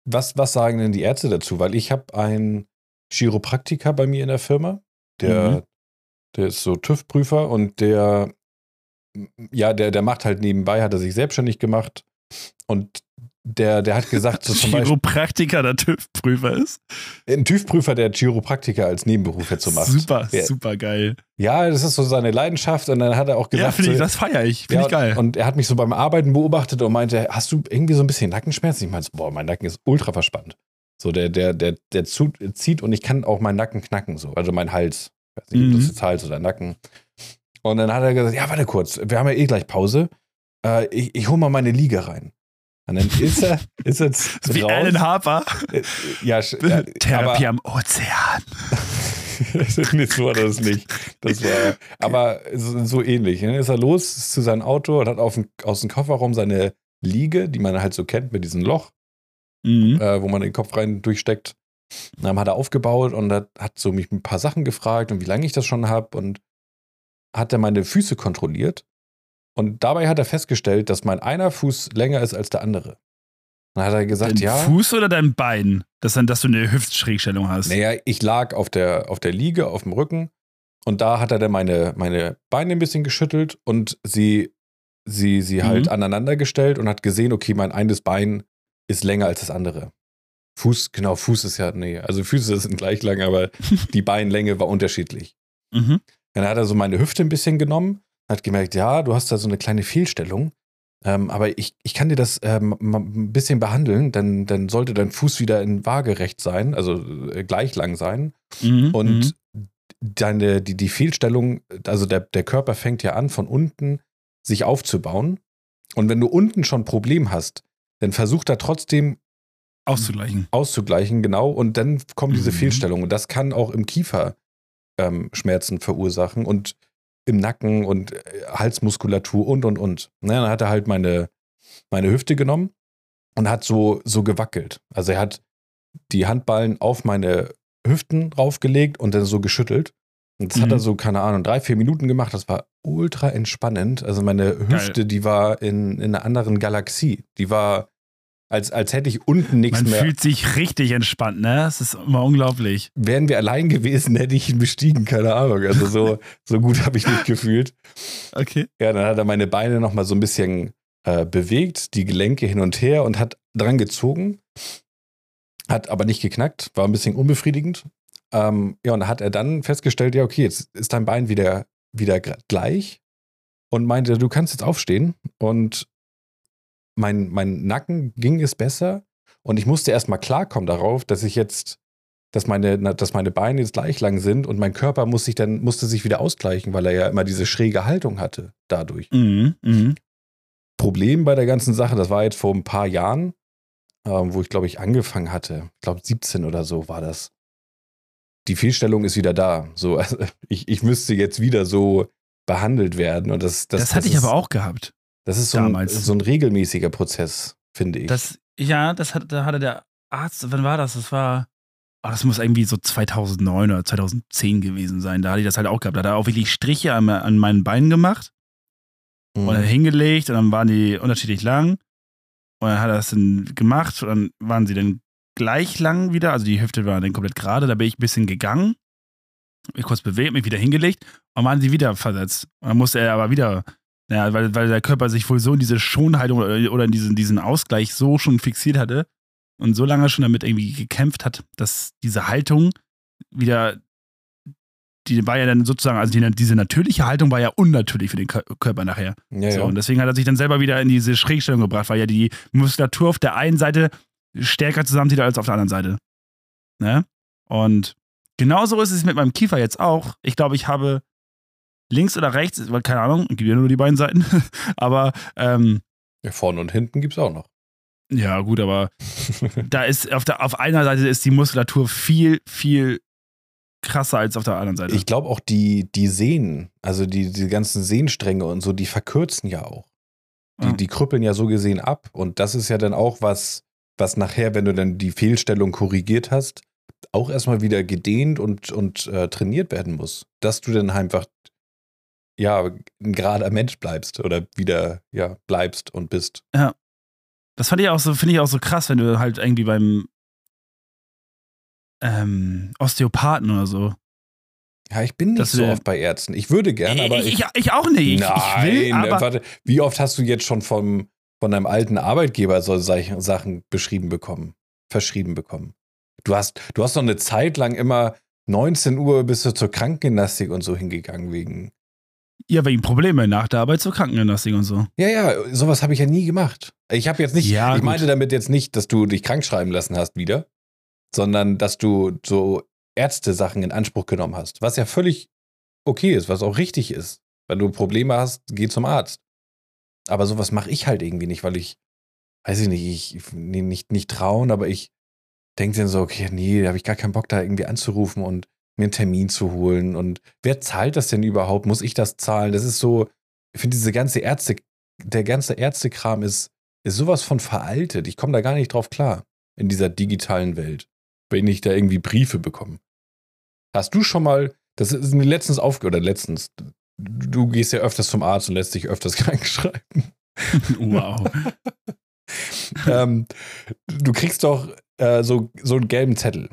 Was, was sagen denn die Ärzte dazu? Weil ich habe einen Chiropraktiker bei mir in der Firma, der, mhm. der ist so TÜV-Prüfer und der, ja, der, der macht halt nebenbei, hat er sich selbstständig gemacht und der, der hat gesagt, so zum Chiropraktiker der TÜV-Prüfer ist? Ein TÜV-Prüfer, der Chiropraktiker als Nebenberuf jetzt so macht. Super, der, super geil. Ja, das ist so seine Leidenschaft und dann hat er auch gesagt. Ja, finde ich, das feiere ich, finde ja, ich geil. Und er hat mich so beim Arbeiten beobachtet und meinte, hast du irgendwie so ein bisschen Nackenschmerzen? Ich meinte, boah, mein Nacken ist ultra verspannt. So, der, der, der, der zieht und ich kann auch meinen Nacken knacken, so. Also mein Hals. Ich weiß nicht, mhm. ob das mhm. jetzt Hals oder Nacken. Und dann hat er gesagt, ja, warte kurz, wir haben ja eh gleich Pause. Äh, ich, ich hole mal meine Liege rein. Und dann ist er, ist er Wie raus. Alan Harper. Äh, ja, ja Therapie am Ozean. das war das nicht. Das war, aber so, so ähnlich. Dann ist er los zu seinem Auto und hat auf den, aus dem Kofferraum seine Liege, die man halt so kennt mit diesem Loch, mhm. äh, wo man den Kopf rein durchsteckt. Dann hat er aufgebaut und hat, hat so mich ein paar Sachen gefragt und wie lange ich das schon habe und hat er meine Füße kontrolliert und dabei hat er festgestellt, dass mein einer Fuß länger ist als der andere. Dann hat er gesagt, dein ja. Fuß oder dein Bein? Das dann, dass du eine Hüftschrägstellung hast. Naja, ich lag auf der, auf der Liege, auf dem Rücken. Und da hat er dann meine, meine Beine ein bisschen geschüttelt und sie, sie, sie mhm. halt aneinander gestellt und hat gesehen, okay, mein eines Bein ist länger als das andere. Fuß, genau, Fuß ist ja, nee, also Füße sind gleich lang, aber die Beinlänge war unterschiedlich. Mhm. Dann hat er so meine Hüfte ein bisschen genommen hat gemerkt, ja, du hast da so eine kleine Fehlstellung, ähm, aber ich, ich kann dir das ähm, ein bisschen behandeln, dann, dann sollte dein Fuß wieder in waagerecht sein, also äh, gleich lang sein. Mhm, und mhm. deine, die, die Fehlstellung, also der, der Körper fängt ja an, von unten sich aufzubauen. Und wenn du unten schon ein Problem hast, dann versuch da trotzdem Auszugleichen. auszugleichen, genau. Und dann kommen diese Mhm. Fehlstellungen. Und das kann auch im Kiefer ähm, Schmerzen verursachen und im Nacken und äh, Halsmuskulatur und, und, und. Na, dann hat er halt meine, meine Hüfte genommen und hat so, so gewackelt. Also er hat die Handballen auf meine Hüften draufgelegt und dann so geschüttelt. Und das hat Mhm. er so, keine Ahnung, drei, vier Minuten gemacht. Das war ultra entspannend. Also meine Hüfte, die war in, in einer anderen Galaxie. Die war, als, als hätte ich unten nichts Man mehr. fühlt sich richtig entspannt, ne? Das ist immer unglaublich. Wären wir allein gewesen, hätte ich ihn bestiegen, keine Ahnung. Also so, so gut habe ich mich gefühlt. Okay. Ja, dann hat er meine Beine nochmal so ein bisschen äh, bewegt, die Gelenke hin und her und hat dran gezogen. Hat aber nicht geknackt, war ein bisschen unbefriedigend. Ähm, ja, und hat er dann festgestellt, ja, okay, jetzt ist dein Bein wieder, wieder gleich und meinte, du kannst jetzt aufstehen. Und mein, mein Nacken ging es besser und ich musste erstmal klarkommen darauf, dass ich jetzt, dass meine, dass meine Beine jetzt gleich lang sind und mein Körper muss sich dann, musste sich wieder ausgleichen, weil er ja immer diese schräge Haltung hatte dadurch. Mhm. Mhm. Problem bei der ganzen Sache, das war jetzt vor ein paar Jahren, ähm, wo ich glaube ich angefangen hatte. Ich glaube 17 oder so war das. Die Fehlstellung ist wieder da. So, also ich, ich müsste jetzt wieder so behandelt werden. Und das, das, Das, hatte ich ist, aber auch gehabt. Das ist so ein, so ein regelmäßiger Prozess, finde ich. Das, ja, das hat, da hatte der Arzt, wann war das? Das war, oh, das muss irgendwie so 2009 oder 2010 gewesen sein. Da hatte ich das halt auch gehabt. Da hat er auch wirklich Striche an, an meinen Beinen gemacht Mhm. und dann hingelegt und dann waren die unterschiedlich lang. Und dann hat er das dann gemacht und dann waren sie dann gleich lang wieder. Also die Hüfte war dann komplett gerade. Da bin ich ein bisschen gegangen, mich kurz bewegt, mich wieder hingelegt und waren sie wieder versetzt. Und dann musste er aber wieder, ja, weil, weil der Körper sich wohl so in diese Schonhaltung oder, oder in diesen, diesen Ausgleich so schon fixiert hatte und so lange schon damit irgendwie gekämpft hat, dass diese Haltung wieder, die war ja dann sozusagen, also die, diese natürliche Haltung war ja unnatürlich für den Kör- Körper nachher. ja, So, ja. und deswegen hat er sich dann selber wieder in diese Schrägstellung gebracht, weil ja die Muskulatur auf der einen Seite stärker zusammenzieht als auf der anderen Seite. Ne? Und genauso ist es mit meinem Kiefer jetzt auch. Ich glaube, ich habe links oder rechts, weil keine Ahnung, gibt ja nur die beiden Seiten, aber ähm, ja, vorne und hinten gibt es auch noch. ja, gut, aber da ist auf, der, auf einer Seite ist die Muskulatur viel, viel krasser als auf der anderen Seite. Ich glaube auch die, die Sehnen, also die, die ganzen Sehnenstränge und so, die verkürzen ja auch. Die, Ja. die krüppeln ja so gesehen ab. Und das ist ja dann auch was, was nachher, wenn du dann die Fehlstellung korrigiert hast, auch erstmal wieder gedehnt und, und äh, trainiert werden muss. Dass du dann einfach, ja, ein gerader Mensch bleibst oder wieder, ja, bleibst und bist. das fand ich auch so, finde ich auch so krass, wenn du halt irgendwie beim ähm, Osteopathen oder so. Ja, ich bin nicht so oft bei Ärzten. Ich würde gern, aber ich, ich. ich, auch nicht. Ich, Nein, ich will, aber warte, wie oft hast du jetzt schon vom, von deinem alten Arbeitgeber so solche Sachen beschrieben bekommen, verschrieben bekommen? Du hast, du hast doch eine Zeit lang immer 19 Uhr bist du zur Krankengymnastik und so hingegangen wegen. Ja, wegen Probleme nach der Arbeit zur Krankengymnastik und so. Ja, ja, sowas habe ich ja nie gemacht. Ich habe jetzt nicht, Ja, ich gut. meinte damit jetzt nicht, dass du dich krank schreiben lassen hast wieder, sondern dass du so Ärzte-Sachen in Anspruch genommen hast, was ja völlig okay ist, was auch richtig ist. Wenn du Probleme hast, geh zum Arzt. Aber sowas mache ich halt irgendwie nicht, weil ich, weiß ich nicht, ich nee, nicht, nicht trauen, aber ich denke dann so, okay, nee, da habe ich gar keinen Bock, da irgendwie anzurufen und mir einen Termin zu holen. Und wer zahlt das denn überhaupt? Muss ich das zahlen? Das ist so, ich finde diese ganze Ärzte, der ganze Ärztekram ist, ist sowas von veraltet. Ich komme da gar nicht drauf klar in dieser digitalen Welt, wenn ich da irgendwie Briefe bekomme. Hast du schon mal, das ist mir letztens aufge, oder letztens, du gehst ja öfters zum Arzt und lässt dich öfters krank schreiben. wow. ähm, du kriegst doch äh, so, so einen gelben Zettel.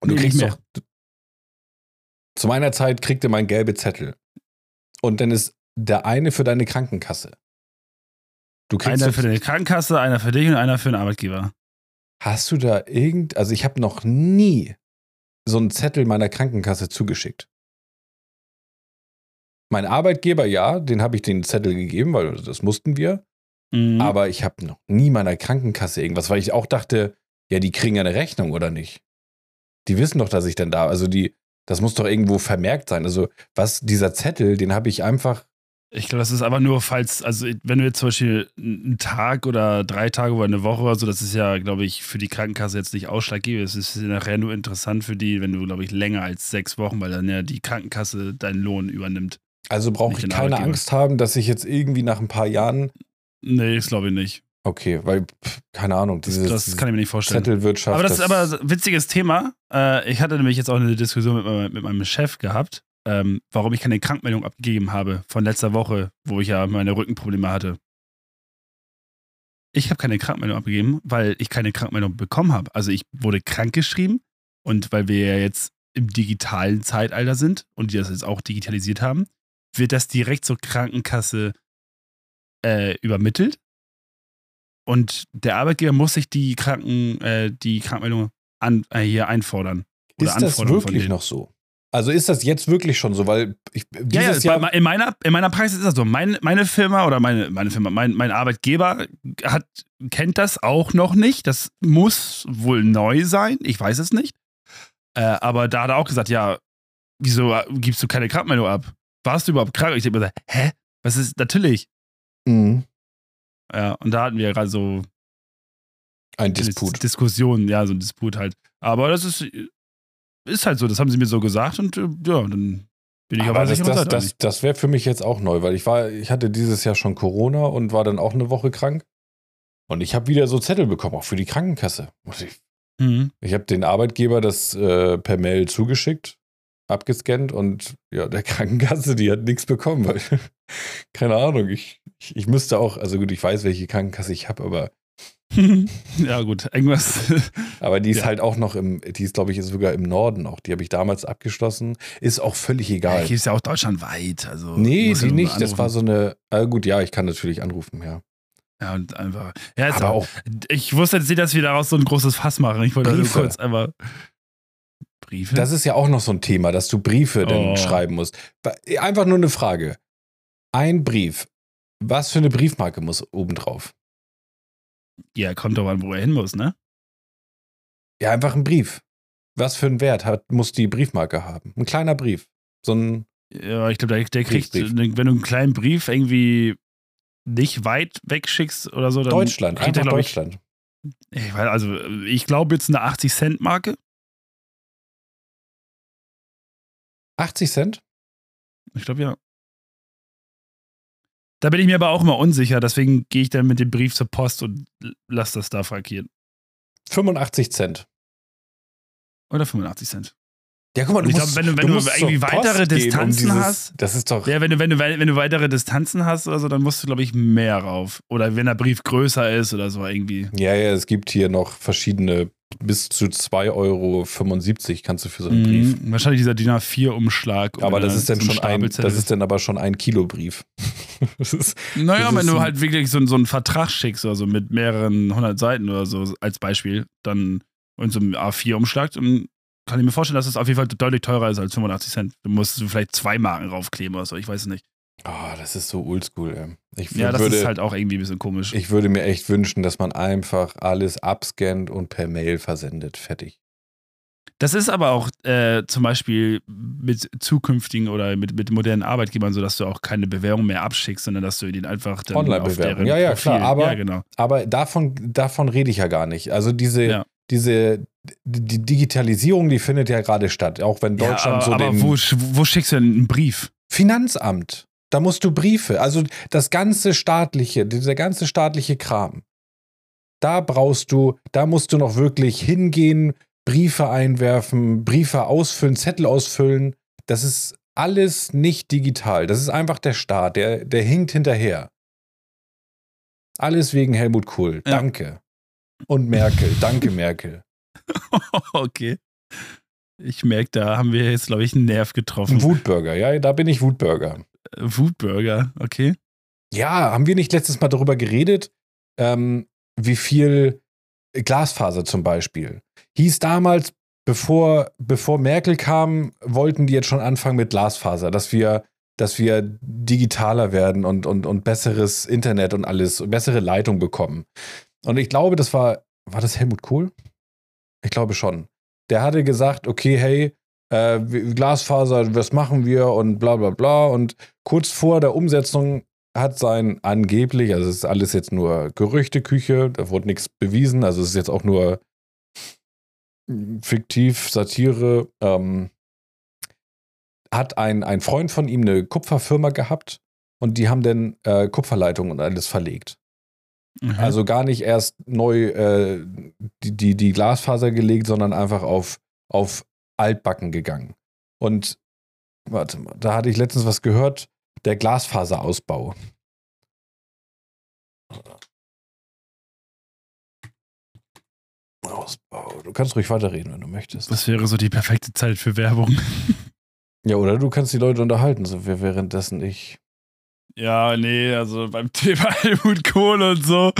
Und du Nee, kriegst nicht doch. Zu meiner Zeit kriegte man gelbe Zettel. Und dann ist der eine für deine Krankenkasse. Du kriegst Einer für die Krankenkasse, einer für dich und einer für den Arbeitgeber. Hast du da irgend, also ich habe noch nie so einen Zettel meiner Krankenkasse zugeschickt. Mein Arbeitgeber, ja, den habe ich den Zettel gegeben, weil das mussten wir. Mhm. Aber ich habe noch nie meiner Krankenkasse irgendwas, weil ich auch dachte, ja, die kriegen ja eine Rechnung oder nicht. Die wissen doch, dass ich dann da, also die, das muss doch irgendwo vermerkt sein. Also was dieser Zettel, den habe ich einfach Ich glaube, das ist aber nur, falls, also wenn du jetzt zum Beispiel einen Tag oder drei Tage oder eine Woche oder so, das ist ja, glaube ich, für die Krankenkasse jetzt nicht ausschlaggebend. Es ist nachher nur interessant für die, wenn du, glaube ich, länger als sechs Wochen, weil dann ja die Krankenkasse deinen Lohn übernimmt. Also brauche ich keine Angst haben, dass ich jetzt irgendwie nach ein paar Jahren. Nee, das glaube ich nicht. Okay, weil, pff, keine Ahnung, dieses, das, das kann ich mir nicht vorstellen. Zettelwirtschaft. Aber das, ist aber ein witziges Thema. Äh, ich hatte nämlich jetzt auch eine Diskussion mit, mit meinem Chef gehabt ähm, warum ich keine Krankmeldung abgegeben habe von letzter Woche, wo ich ja meine Rückenprobleme hatte. Ich habe keine Krankmeldung abgegeben, weil ich keine Krankmeldung bekommen habe. Also ich wurde krankgeschrieben und weil wir ja jetzt im digitalen Zeitalter sind und die das jetzt auch digitalisiert haben, wird das direkt zur Krankenkasse äh, übermittelt. Und der Arbeitgeber muss sich die, Kranken, äh, die Krankmeldung an, äh, hier einfordern. Ist das wirklich noch so? Also ist das jetzt wirklich schon so, weil ich dieses ja, ja, Jahr in meiner in meiner Praxis ist das so. Mein, meine Firma oder meine meine Firma, mein, mein Arbeitgeber hat kennt das auch noch nicht. Das muss wohl neu sein. Ich weiß es nicht. Äh, aber da hat er auch gesagt, ja, wieso gibst du keine Krankmeldung ab? Warst du überhaupt krank? Ich denke mir, hä? Was ist natürlich? Mhm. Ja, und da hatten wir gerade so ein Disput. Diskussion, ja, so ein Disput halt. Aber das ist ist halt so, das haben sie mir so gesagt und äh, ja, dann bin ich aber, aber das, das, das, das wäre für mich jetzt auch neu, weil ich war, ich hatte dieses Jahr schon Corona und war dann auch eine Woche krank. Und ich habe wieder so Zettel bekommen, auch für die Krankenkasse. Ich, mhm. ich habe den Arbeitgeber das äh, per Mail zugeschickt, abgescannt und ja, der Krankenkasse, die hat nichts bekommen, weil, keine Ahnung, ich, ich, ich müsste auch, also gut, ich weiß, welche Krankenkasse ich habe, aber ja, gut, irgendwas. Aber die ist ja. halt auch noch im, die ist, glaube ich, sogar im Norden auch. Die habe ich damals abgeschlossen. Ist auch völlig egal. Die ist ja auch deutschlandweit. Also nee, die nicht. Das war so eine. Ah, gut, ja, ich kann natürlich anrufen, ja. Ja, und einfach. Ja, aber auch, Ich wusste jetzt nicht, dass wir daraus so ein großes Fass machen. Ich wollte nur kurz einfach. Briefe? Das ist ja auch noch so ein Thema, dass du Briefe oh. dann schreiben musst. Einfach nur eine Frage. Ein Brief. Was für eine Briefmarke muss obendrauf? Ja, kommt doch an, wo er hin muss, ne? Ja, einfach ein Brief. Was für einen Wert hat, muss die Briefmarke haben? Ein kleiner Brief. So ein. Ja, ich glaube, der, der kriegt, wenn du einen kleinen Brief irgendwie nicht weit wegschickst oder so, dann. Deutschland, kriegt einfach er, Deutschland. Ich, ich weiß, also, ich glaube jetzt eine 80-Cent-Marke. 80 Cent? Ich glaube ja. Da bin ich mir aber auch immer unsicher, deswegen gehe ich dann mit dem Brief zur Post und lasse das da frankieren. 85 Cent. Oder 85 Cent. Ja, guck mal, du ich musst, glaub, wenn du, wenn du, du irgendwie weitere Distanzen um dieses, hast. Das ist doch. Ja, wenn du, wenn, du, wenn du weitere Distanzen hast oder so, dann musst du, glaube ich, mehr rauf. Oder wenn der Brief größer ist oder so irgendwie. Ja, ja, es gibt hier noch verschiedene bis zu 2,75 Euro kannst du für so einen mhm, Brief. Wahrscheinlich dieser DIN A4-Umschlag. Aber das ist dann schon ein, das ist dann aber schon ein Kilo Brief. ist, naja, wenn du halt wirklich so, so einen Vertrag schickst, also mit mehreren hundert Seiten oder so als Beispiel, dann und so einem A4-Umschlag, dann kann ich mir vorstellen, dass es das auf jeden Fall deutlich teurer ist als 85 Cent. Du musst vielleicht zwei Marken raufkleben oder so, ich weiß es nicht. Oh, das ist so oldschool, ey. Ich ja, das würde, ist halt auch irgendwie ein bisschen komisch. Ich würde mir echt wünschen, dass man einfach alles abscannt und per Mail versendet. Fertig. Das ist aber auch äh, zum Beispiel mit zukünftigen oder mit, mit modernen Arbeitgebern so, dass du auch keine Bewerbung mehr abschickst, sondern dass du den einfach dann Online-Bewerbung. Ja, ja, Profil, klar. Aber, ja, genau. aber davon, davon rede ich ja gar nicht. Also diese, ja. diese die Digitalisierung, die findet ja gerade statt, auch wenn Deutschland ja, aber, so aber den. Wo, wo schickst du denn einen Brief? Finanzamt. Da musst du Briefe, also das ganze staatliche, dieser ganze staatliche Kram. Da brauchst du, da musst du noch wirklich hingehen, Briefe einwerfen, Briefe ausfüllen, Zettel ausfüllen. Das ist alles nicht digital. Das ist einfach der Staat, der, der hinkt hinterher. Alles wegen Helmut Kohl. Ja. Danke. Und Merkel. Danke, Merkel. okay. Ich merke, da haben wir jetzt, glaube ich, einen Nerv getroffen. Wutburger, ja, da bin ich Wutburger. Wutburger, okay. Ja, haben wir nicht letztes Mal darüber geredet, ähm, wie viel Glasfaser zum Beispiel. Hieß damals, bevor, bevor Merkel kam, wollten die jetzt schon anfangen mit Glasfaser, dass wir, dass wir digitaler werden und, und, und besseres Internet und alles, bessere Leitung bekommen. Und ich glaube, das war, war das Helmut Kohl? Ich glaube schon. Der hatte gesagt, okay, hey, äh, Glasfaser, was machen wir und bla bla bla. Und kurz vor der Umsetzung hat sein angeblich, also es ist alles jetzt nur Gerüchteküche, da wurde nichts bewiesen, also es ist jetzt auch nur fiktiv, Satire, ähm, hat ein, ein Freund von ihm eine Kupferfirma gehabt und die haben dann äh, Kupferleitungen und alles verlegt. Mhm. Also gar nicht erst neu äh, die, die, die Glasfaser gelegt, sondern einfach auf, auf altbacken gegangen. Und warte mal, da hatte ich letztens was gehört, der Glasfaserausbau. Ausbau. Du kannst ruhig weiterreden, wenn du möchtest. Das wäre so die perfekte Zeit für Werbung. Ja, oder du kannst die Leute unterhalten, so währenddessen ich. Ja, nee, also beim Thema Helmut Kohl und so,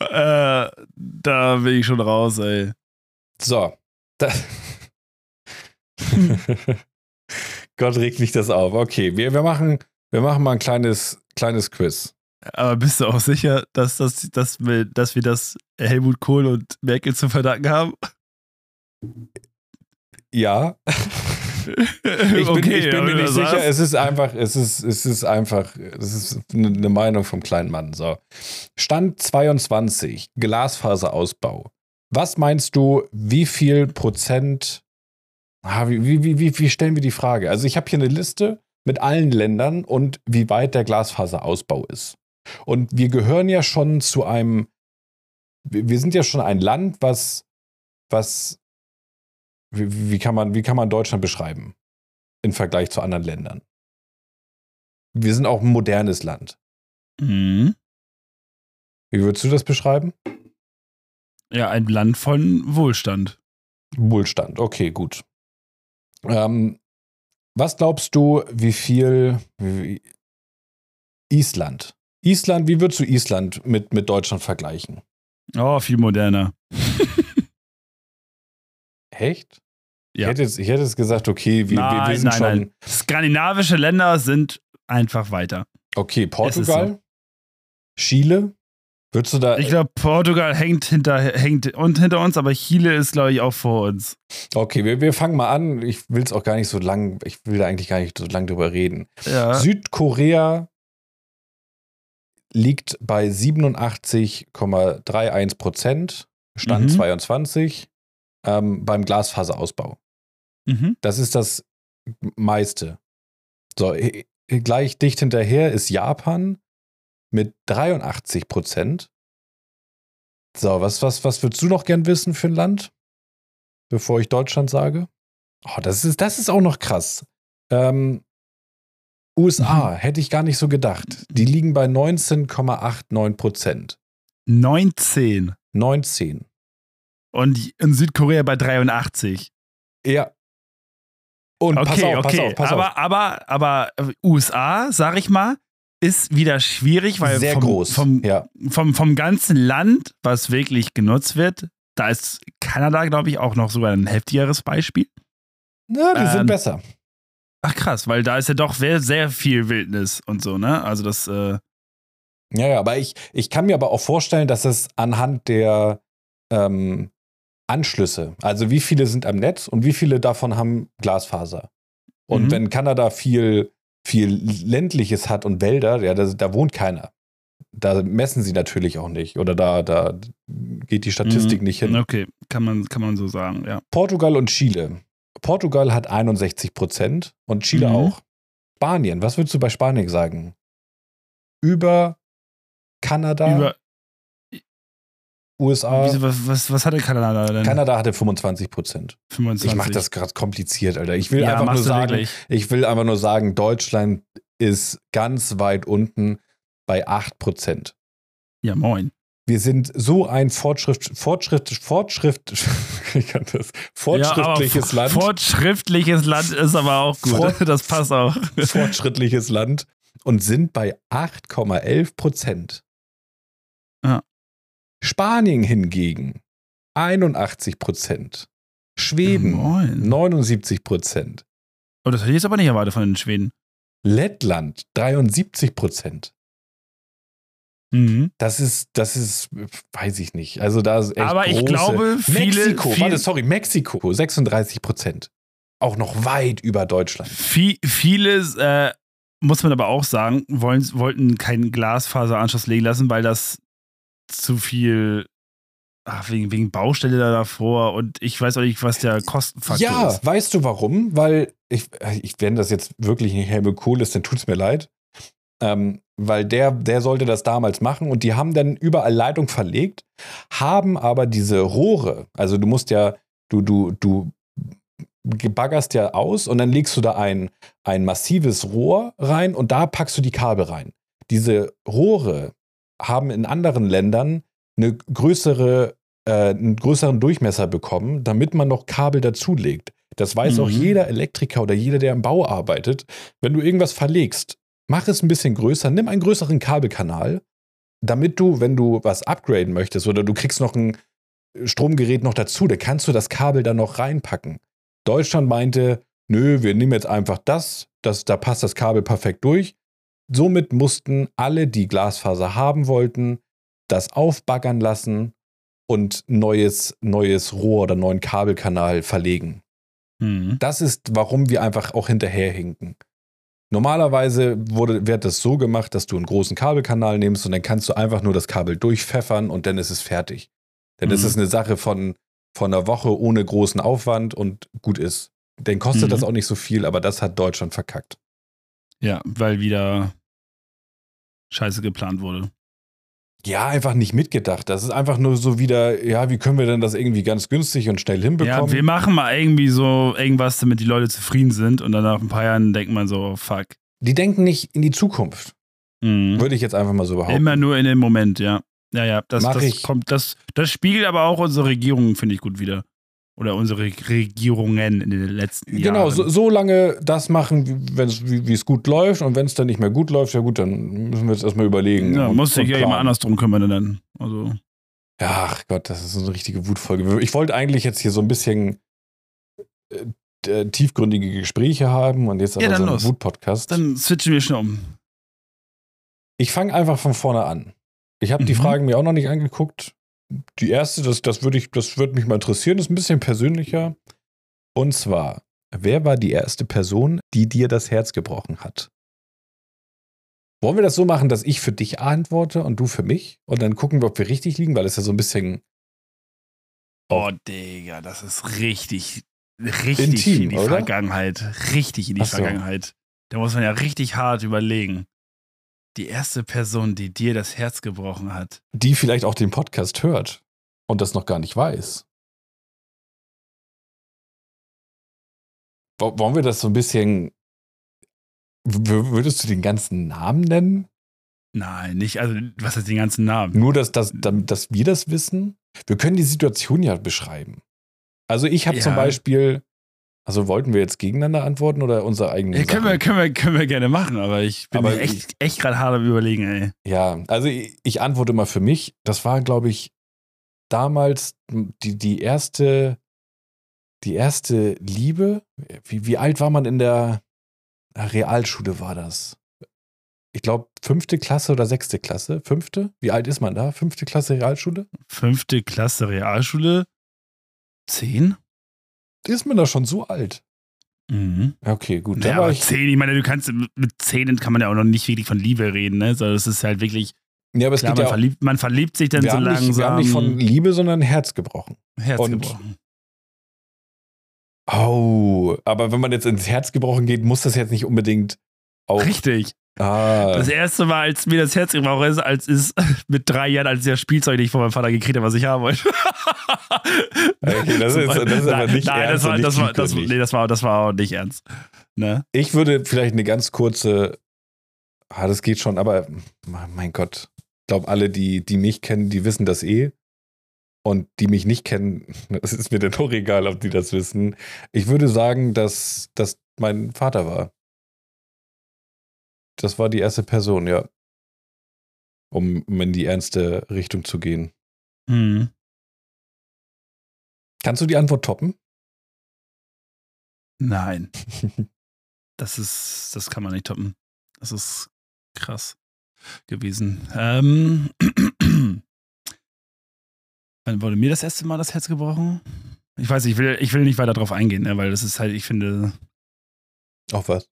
äh, da bin ich schon raus, ey. So. Da Gott regt mich das auf. Okay, wir, wir, machen, wir machen mal ein kleines, kleines Quiz. Aber bist du auch sicher, dass, das, dass, wir, dass wir das Helmut Kohl und Merkel zu verdanken haben? Ja. ich bin, okay, ich bin mir nicht sicher. Es ist einfach, es ist, es ist einfach, es ist eine Meinung vom kleinen Mann. So. Stand 22, Glasfaserausbau. Was meinst du, wie viel Prozent wie, wie, wie, wie stellen wir die Frage? Also ich habe hier eine Liste mit allen Ländern und wie weit der Glasfaserausbau ist. Und wir gehören ja schon zu einem, wir sind ja schon ein Land, was, was, wie, wie, kann man, wie kann man Deutschland beschreiben im Vergleich zu anderen Ländern? Wir sind auch ein modernes Land. Mhm. Wie würdest du das beschreiben? Ja, ein Land von Wohlstand. Wohlstand, okay, gut. Ähm, was glaubst du, wie viel wie, Island? Island, wie würdest du Island mit, mit Deutschland vergleichen? Oh, viel moderner. Echt? Ja. Ich, hätte jetzt, ich hätte jetzt gesagt, okay, wir, nein, wir, sind nein, schon. Nein. Skandinavische Länder sind einfach weiter. Okay, Portugal, so. Chile, Würdest du da. Ich glaube, Portugal hängt hinter, hängt und hinter uns, aber Chile ist, glaube ich, auch vor uns. Okay, wir, wir fangen mal an. Ich will es auch gar nicht so lang, ich will da eigentlich gar nicht so lang drüber reden. Ja. Südkorea liegt bei 87,31 Prozent, Stand mhm. 22, ähm, beim Glasfaserausbau. Mhm. Das ist das meiste. So, gleich dicht hinterher ist Japan mit 83 Prozent. So, was, was, was würdest du noch gern wissen für ein Land? Bevor ich Deutschland sage? Oh, das ist, das ist auch noch krass. Ähm, USA mhm. hätte ich gar nicht so gedacht. Die liegen bei 19,89 Prozent. 19. 19. Und in Südkorea bei 83. Ja. Und okay, pass auf, pass okay. auf, pass aber, auf. Aber, aber, aber USA, sag ich mal, ist wieder schwierig, weil Sehr vom, groß. Vom, ja. vom, vom ganzen Land, was wirklich genutzt wird, da ist Kanada, glaube ich, auch noch sogar ein heftigeres Beispiel. Ja, die ähm, sind besser. Ach krass, weil da ist ja doch sehr, sehr viel Wildnis und so, ne? Also das. Äh ja, ja, aber ich, ich kann mir aber auch vorstellen, dass es anhand der ähm, Anschlüsse, also wie viele sind am Netz und wie viele davon haben Glasfaser. Und mhm. wenn Kanada viel viel ländliches hat und Wälder, ja, da, da wohnt keiner. Da messen sie natürlich auch nicht. Oder da, da geht die Statistik mhm. nicht hin. Okay, kann man, kann man so sagen, ja. Portugal und Chile. Portugal hat 61 Prozent und Chile mhm. auch. Spanien, was würdest du bei Spanien sagen? Über Kanada? Über, USA. Wieso, was, was, was hatte Kanada denn? Kanada hatte 25 Prozent. 25. Ich mache das gerade kompliziert, Alter. Ich will ja, einfach nur sagen, wirklich? ich will einfach nur sagen, Deutschland ist ganz weit unten bei 8 Prozent. Ja, moin. Wir sind so ein Fortschritt, Fortschritt, Fortschritt, ich kann das, fortschrittliches ja, Land. Fortschrittliches Land ist aber auch gut. Fort, das passt auch. Fortschrittliches Land und sind bei 8,11 Prozent. Ja. Spanien hingegen 81 Prozent. Schweden Moin. 79 Prozent. Oh, das hätte ich jetzt aber nicht erwartet von den Schweden. Lettland 73 Prozent. Mhm. Das ist, das ist, weiß ich nicht. Also da ist echt Aber ich glaube, viele. Mexiko, viele, warte, sorry, Mexiko 36 Prozent. auch noch weit über Deutschland. Viel, vieles äh, muss man aber auch sagen, wollen, wollten keinen Glasfaseranschluss legen lassen, weil das zu viel ach, wegen, wegen Baustelle da davor und ich weiß auch nicht, was der Kostenfaktor ja, ist. Ja, weißt du warum? Weil ich, ich wenn das jetzt wirklich nicht Helmut Kohl ist, dann tut es mir leid. Ähm, weil der, der sollte das damals machen und die haben dann überall Leitung verlegt, haben aber diese Rohre, also du musst ja, du, du, du baggerst ja aus und dann legst du da ein, ein massives Rohr rein und da packst du die Kabel rein. Diese Rohre haben in anderen Ländern eine größere, äh, einen größeren Durchmesser bekommen, damit man noch Kabel dazulegt. Das weiß mhm. auch jeder Elektriker oder jeder, der im Bau arbeitet. Wenn du irgendwas verlegst, mach es ein bisschen größer, nimm einen größeren Kabelkanal, damit du, wenn du was upgraden möchtest oder du kriegst noch ein Stromgerät noch dazu, da kannst du das Kabel dann noch reinpacken. Deutschland meinte, nö, wir nehmen jetzt einfach das, das da passt das Kabel perfekt durch. Somit mussten alle, die Glasfaser haben wollten, das aufbaggern lassen und neues, neues Rohr oder neuen Kabelkanal verlegen. Mhm. Das ist, warum wir einfach auch hinterherhinken. Normalerweise wurde, wird das so gemacht, dass du einen großen Kabelkanal nimmst und dann kannst du einfach nur das Kabel durchpfeffern und dann ist es fertig. Denn es mhm. ist eine Sache von, von einer Woche ohne großen Aufwand und gut ist. Dann kostet mhm. das auch nicht so viel, aber das hat Deutschland verkackt. Ja, weil wieder Scheiße geplant wurde. Ja, einfach nicht mitgedacht. Das ist einfach nur so wieder, ja, wie können wir denn das irgendwie ganz günstig und schnell hinbekommen? Ja, wir machen mal irgendwie so irgendwas, damit die Leute zufrieden sind und dann nach ein paar Jahren denkt man so, fuck. Die denken nicht in die Zukunft. Mhm. Würde ich jetzt einfach mal so behaupten. Immer nur in dem Moment, ja. Ja, ja, das, das kommt, das, das spiegelt aber auch unsere Regierung, finde ich, gut wieder. Oder unsere Regierungen in den letzten genau, Jahren. Genau, so, so, lange das machen, wie es gut läuft. Und wenn es dann nicht mehr gut läuft, ja gut, dann müssen wir jetzt erstmal überlegen. Ja, und, muss sich ja jemand anders drum kümmern dann. Also. Ja, ach Gott, das ist so eine richtige Wutfolge. Ich wollte eigentlich jetzt hier so ein bisschen äh, äh tiefgründige Gespräche haben und jetzt aber ja, so einen Wut-Podcast. Dann switchen wir schon um. Ich fange einfach von vorne an. Ich habe mhm. die Fragen mir auch noch nicht angeguckt. Die erste, das, das würde würd mich mal interessieren, ist ein bisschen persönlicher. Und zwar, wer war die erste Person, die dir das Herz gebrochen hat? Wollen wir das so machen, dass ich für dich antworte und du für mich? Und dann gucken wir, ob wir richtig liegen, weil es ja so ein bisschen. Oh, Digga, das ist richtig, richtig Intim, in die oder? Vergangenheit. Richtig in die so. Vergangenheit. Da muss man ja richtig hart überlegen die erste Person, die dir das Herz gebrochen hat. Die vielleicht auch den Podcast hört und das noch gar nicht weiß. Wollen wir das so ein bisschen. Würdest du den ganzen Namen nennen? Nein, nicht. Also, was ist den ganzen Namen? Nur, dass, dass, dass wir das wissen. Wir können die Situation ja beschreiben. Also, ich habe ja. zum Beispiel also wollten wir jetzt gegeneinander antworten oder unser eigenes? Ja, können, wir, können, wir, können wir gerne machen, aber ich bin aber echt, ich, echt gerade hart am Überlegen, ey. Ja, also ich, ich antworte mal für mich. Das war, glaube ich, damals die, die erste, die erste Liebe. Wie, wie alt war man in der Realschule war das? Ich glaube, fünfte Klasse oder sechste Klasse. Fünfte? Wie alt ist man da? Fünfte Klasse Realschule? Fünfte Klasse Realschule? Zehn? Ist man da schon so alt. Mhm. Okay, gut. Ja, aber zehn, ich meine, du kannst mit zehn kann man ja auch noch nicht wirklich von Liebe reden, ne? So, das ist halt wirklich. Ja, aber es klar, geht man, ja verliebt, man verliebt sich dann so langsam. Nicht, wir haben nicht von Liebe, sondern Herz gebrochen. Herz Und, gebrochen. Oh, aber wenn man jetzt ins Herz gebrochen geht, muss das jetzt nicht unbedingt auch. Richtig. Ah. Das erste Mal, als mir das Herz gebrochen ist, als ist mit drei Jahren, als ich das Spielzeug nicht von meinem Vater gekriegt habe, was ich haben wollte. okay, das ist, das ist aber nicht nein, ernst. Nein, das war, das, war, das, nee, das war, das war auch nicht ernst. Ne? Ich würde vielleicht eine ganz kurze, ah, das geht schon, aber mein Gott, ich glaube, alle, die, die mich kennen, die wissen das eh. Und die mich nicht kennen, es ist mir dann auch egal, ob die das wissen. Ich würde sagen, dass das mein Vater war. Das war die erste Person, ja. Um, um in die ernste Richtung zu gehen. Mhm. Kannst du die Antwort toppen? Nein. das ist, das kann man nicht toppen. Das ist krass gewesen. Ähm, wann wurde mir das erste Mal das Herz gebrochen? Ich weiß, ich will, ich will nicht weiter drauf eingehen, ne, weil das ist halt, ich finde, Auf was?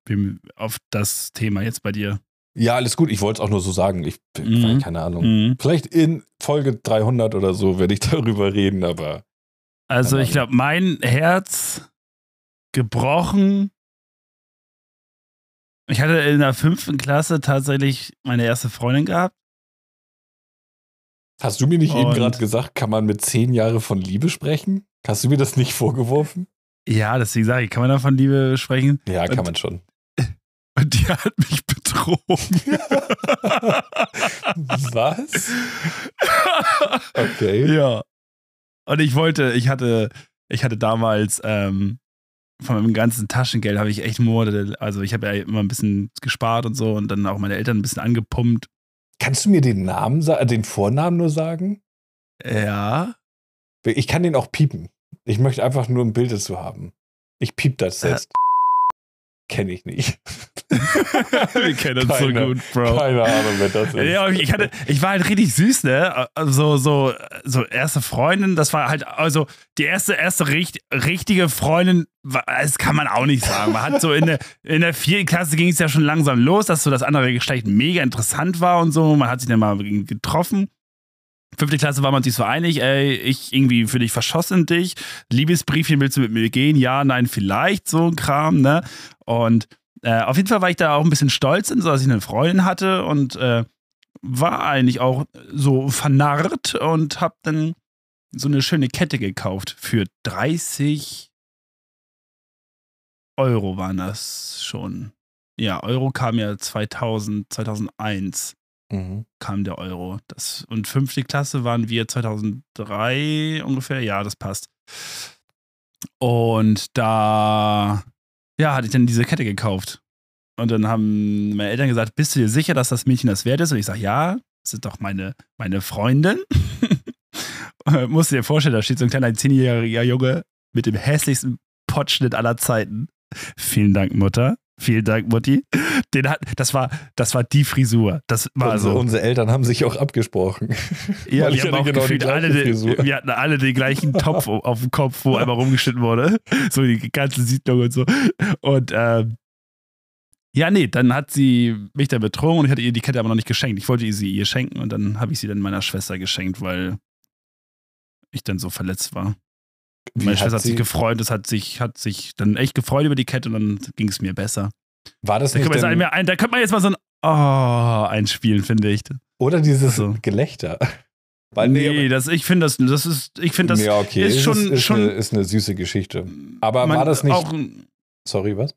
auf das Thema jetzt bei dir. Ja, alles gut. Ich wollte es auch nur so sagen. Ich Mhm. keine Ahnung. Mhm. Vielleicht in Folge 300 oder so werde ich darüber reden, aber Also ich glaube, mein Herz gebrochen. Ich hatte in der fünften Klasse tatsächlich meine erste Freundin gehabt. hast du mir nicht eben Und- gerade gesagt, kann man mit zehn Jahren von Liebe sprechen? Hast du mir das nicht vorgeworfen? Ja, deswegen sage ich, kann man da von Liebe sprechen? Ja, kann Und- man schon. Und die hat mich betrogen. Was? Okay. Ja. Und ich wollte, ich hatte, ich hatte damals ähm, von meinem ganzen Taschengeld habe ich echt Morde. Also ich habe ja immer ein bisschen gespart und so und dann auch meine Eltern ein bisschen angepumpt. Kannst du mir den Namen, äh, den Vornamen nur sagen? Ja. Ich kann den auch piepen. Ich möchte einfach nur ein Bild dazu haben. Ich piep das Äh. jetzt. Kenne ich nicht. Wir kennen uns so gut, Bro. Keine Ahnung, wer das ist. Ja, ich, hatte, ich war halt richtig süß, ne? Also, so, so erste Freundin, das war halt, also die erste, erste richt, richtige Freundin, das kann man auch nicht sagen. Man hat so in der, in der vierten Klasse ging es ja schon langsam los, dass so das andere Geschlecht mega interessant war und so. Man hat sich dann mal getroffen. Fünfte Klasse war man sich so einig, ey, ich irgendwie für dich verschossen in dich. Liebesbriefchen willst du mit mir gehen? Ja, nein, vielleicht, so ein Kram, ne? Und äh, auf jeden Fall war ich da auch ein bisschen stolz, so dass ich eine Freundin hatte und äh, war eigentlich auch so vernarrt und hab dann so eine schöne Kette gekauft für 30 Euro waren das schon. Ja, Euro kam ja 2000, 2001 Mhm. kam der Euro. Das, und fünfte Klasse waren wir 2003 ungefähr. Ja, das passt. Und da, ja, hatte ich dann diese Kette gekauft. Und dann haben meine Eltern gesagt, bist du dir sicher, dass das Mädchen das wert ist? Und ich sage, ja, das ist doch meine, meine Freundin. Musst du dir vorstellen, da steht so ein kleiner zehnjähriger Junge mit dem hässlichsten Potschnitt aller Zeiten. Vielen Dank, Mutter. Vielen Dank, Mutti. Den hat, das war, das war die Frisur. Das war unsere, so. unsere Eltern haben sich auch abgesprochen. Ja, wir haben auch genau gefühlt alle, den, wir hatten alle den gleichen Topf auf dem Kopf, wo einmal rumgeschnitten wurde. So die ganze Siedlung und so. Und ähm, ja, nee, dann hat sie mich da betrogen und ich hatte ihr die Kette aber noch nicht geschenkt. Ich wollte sie ihr schenken und dann habe ich sie dann meiner Schwester geschenkt, weil ich dann so verletzt war. Wie Meine Schwester hat sich gefreut, das hat sich, hat sich dann echt gefreut über die Kette und dann ging es mir besser. War das Da nicht denn, ein, da könnte man jetzt mal so ein Oh einspielen, finde ich. oder dieses Also. Gelächter? Weil, nee, das, ich finde das, das ist, ich finde das ja, okay, ist ist, schon- ist, schon- eine, ist eine süße Geschichte. Aber man- war das nicht- Auch, Sorry, was?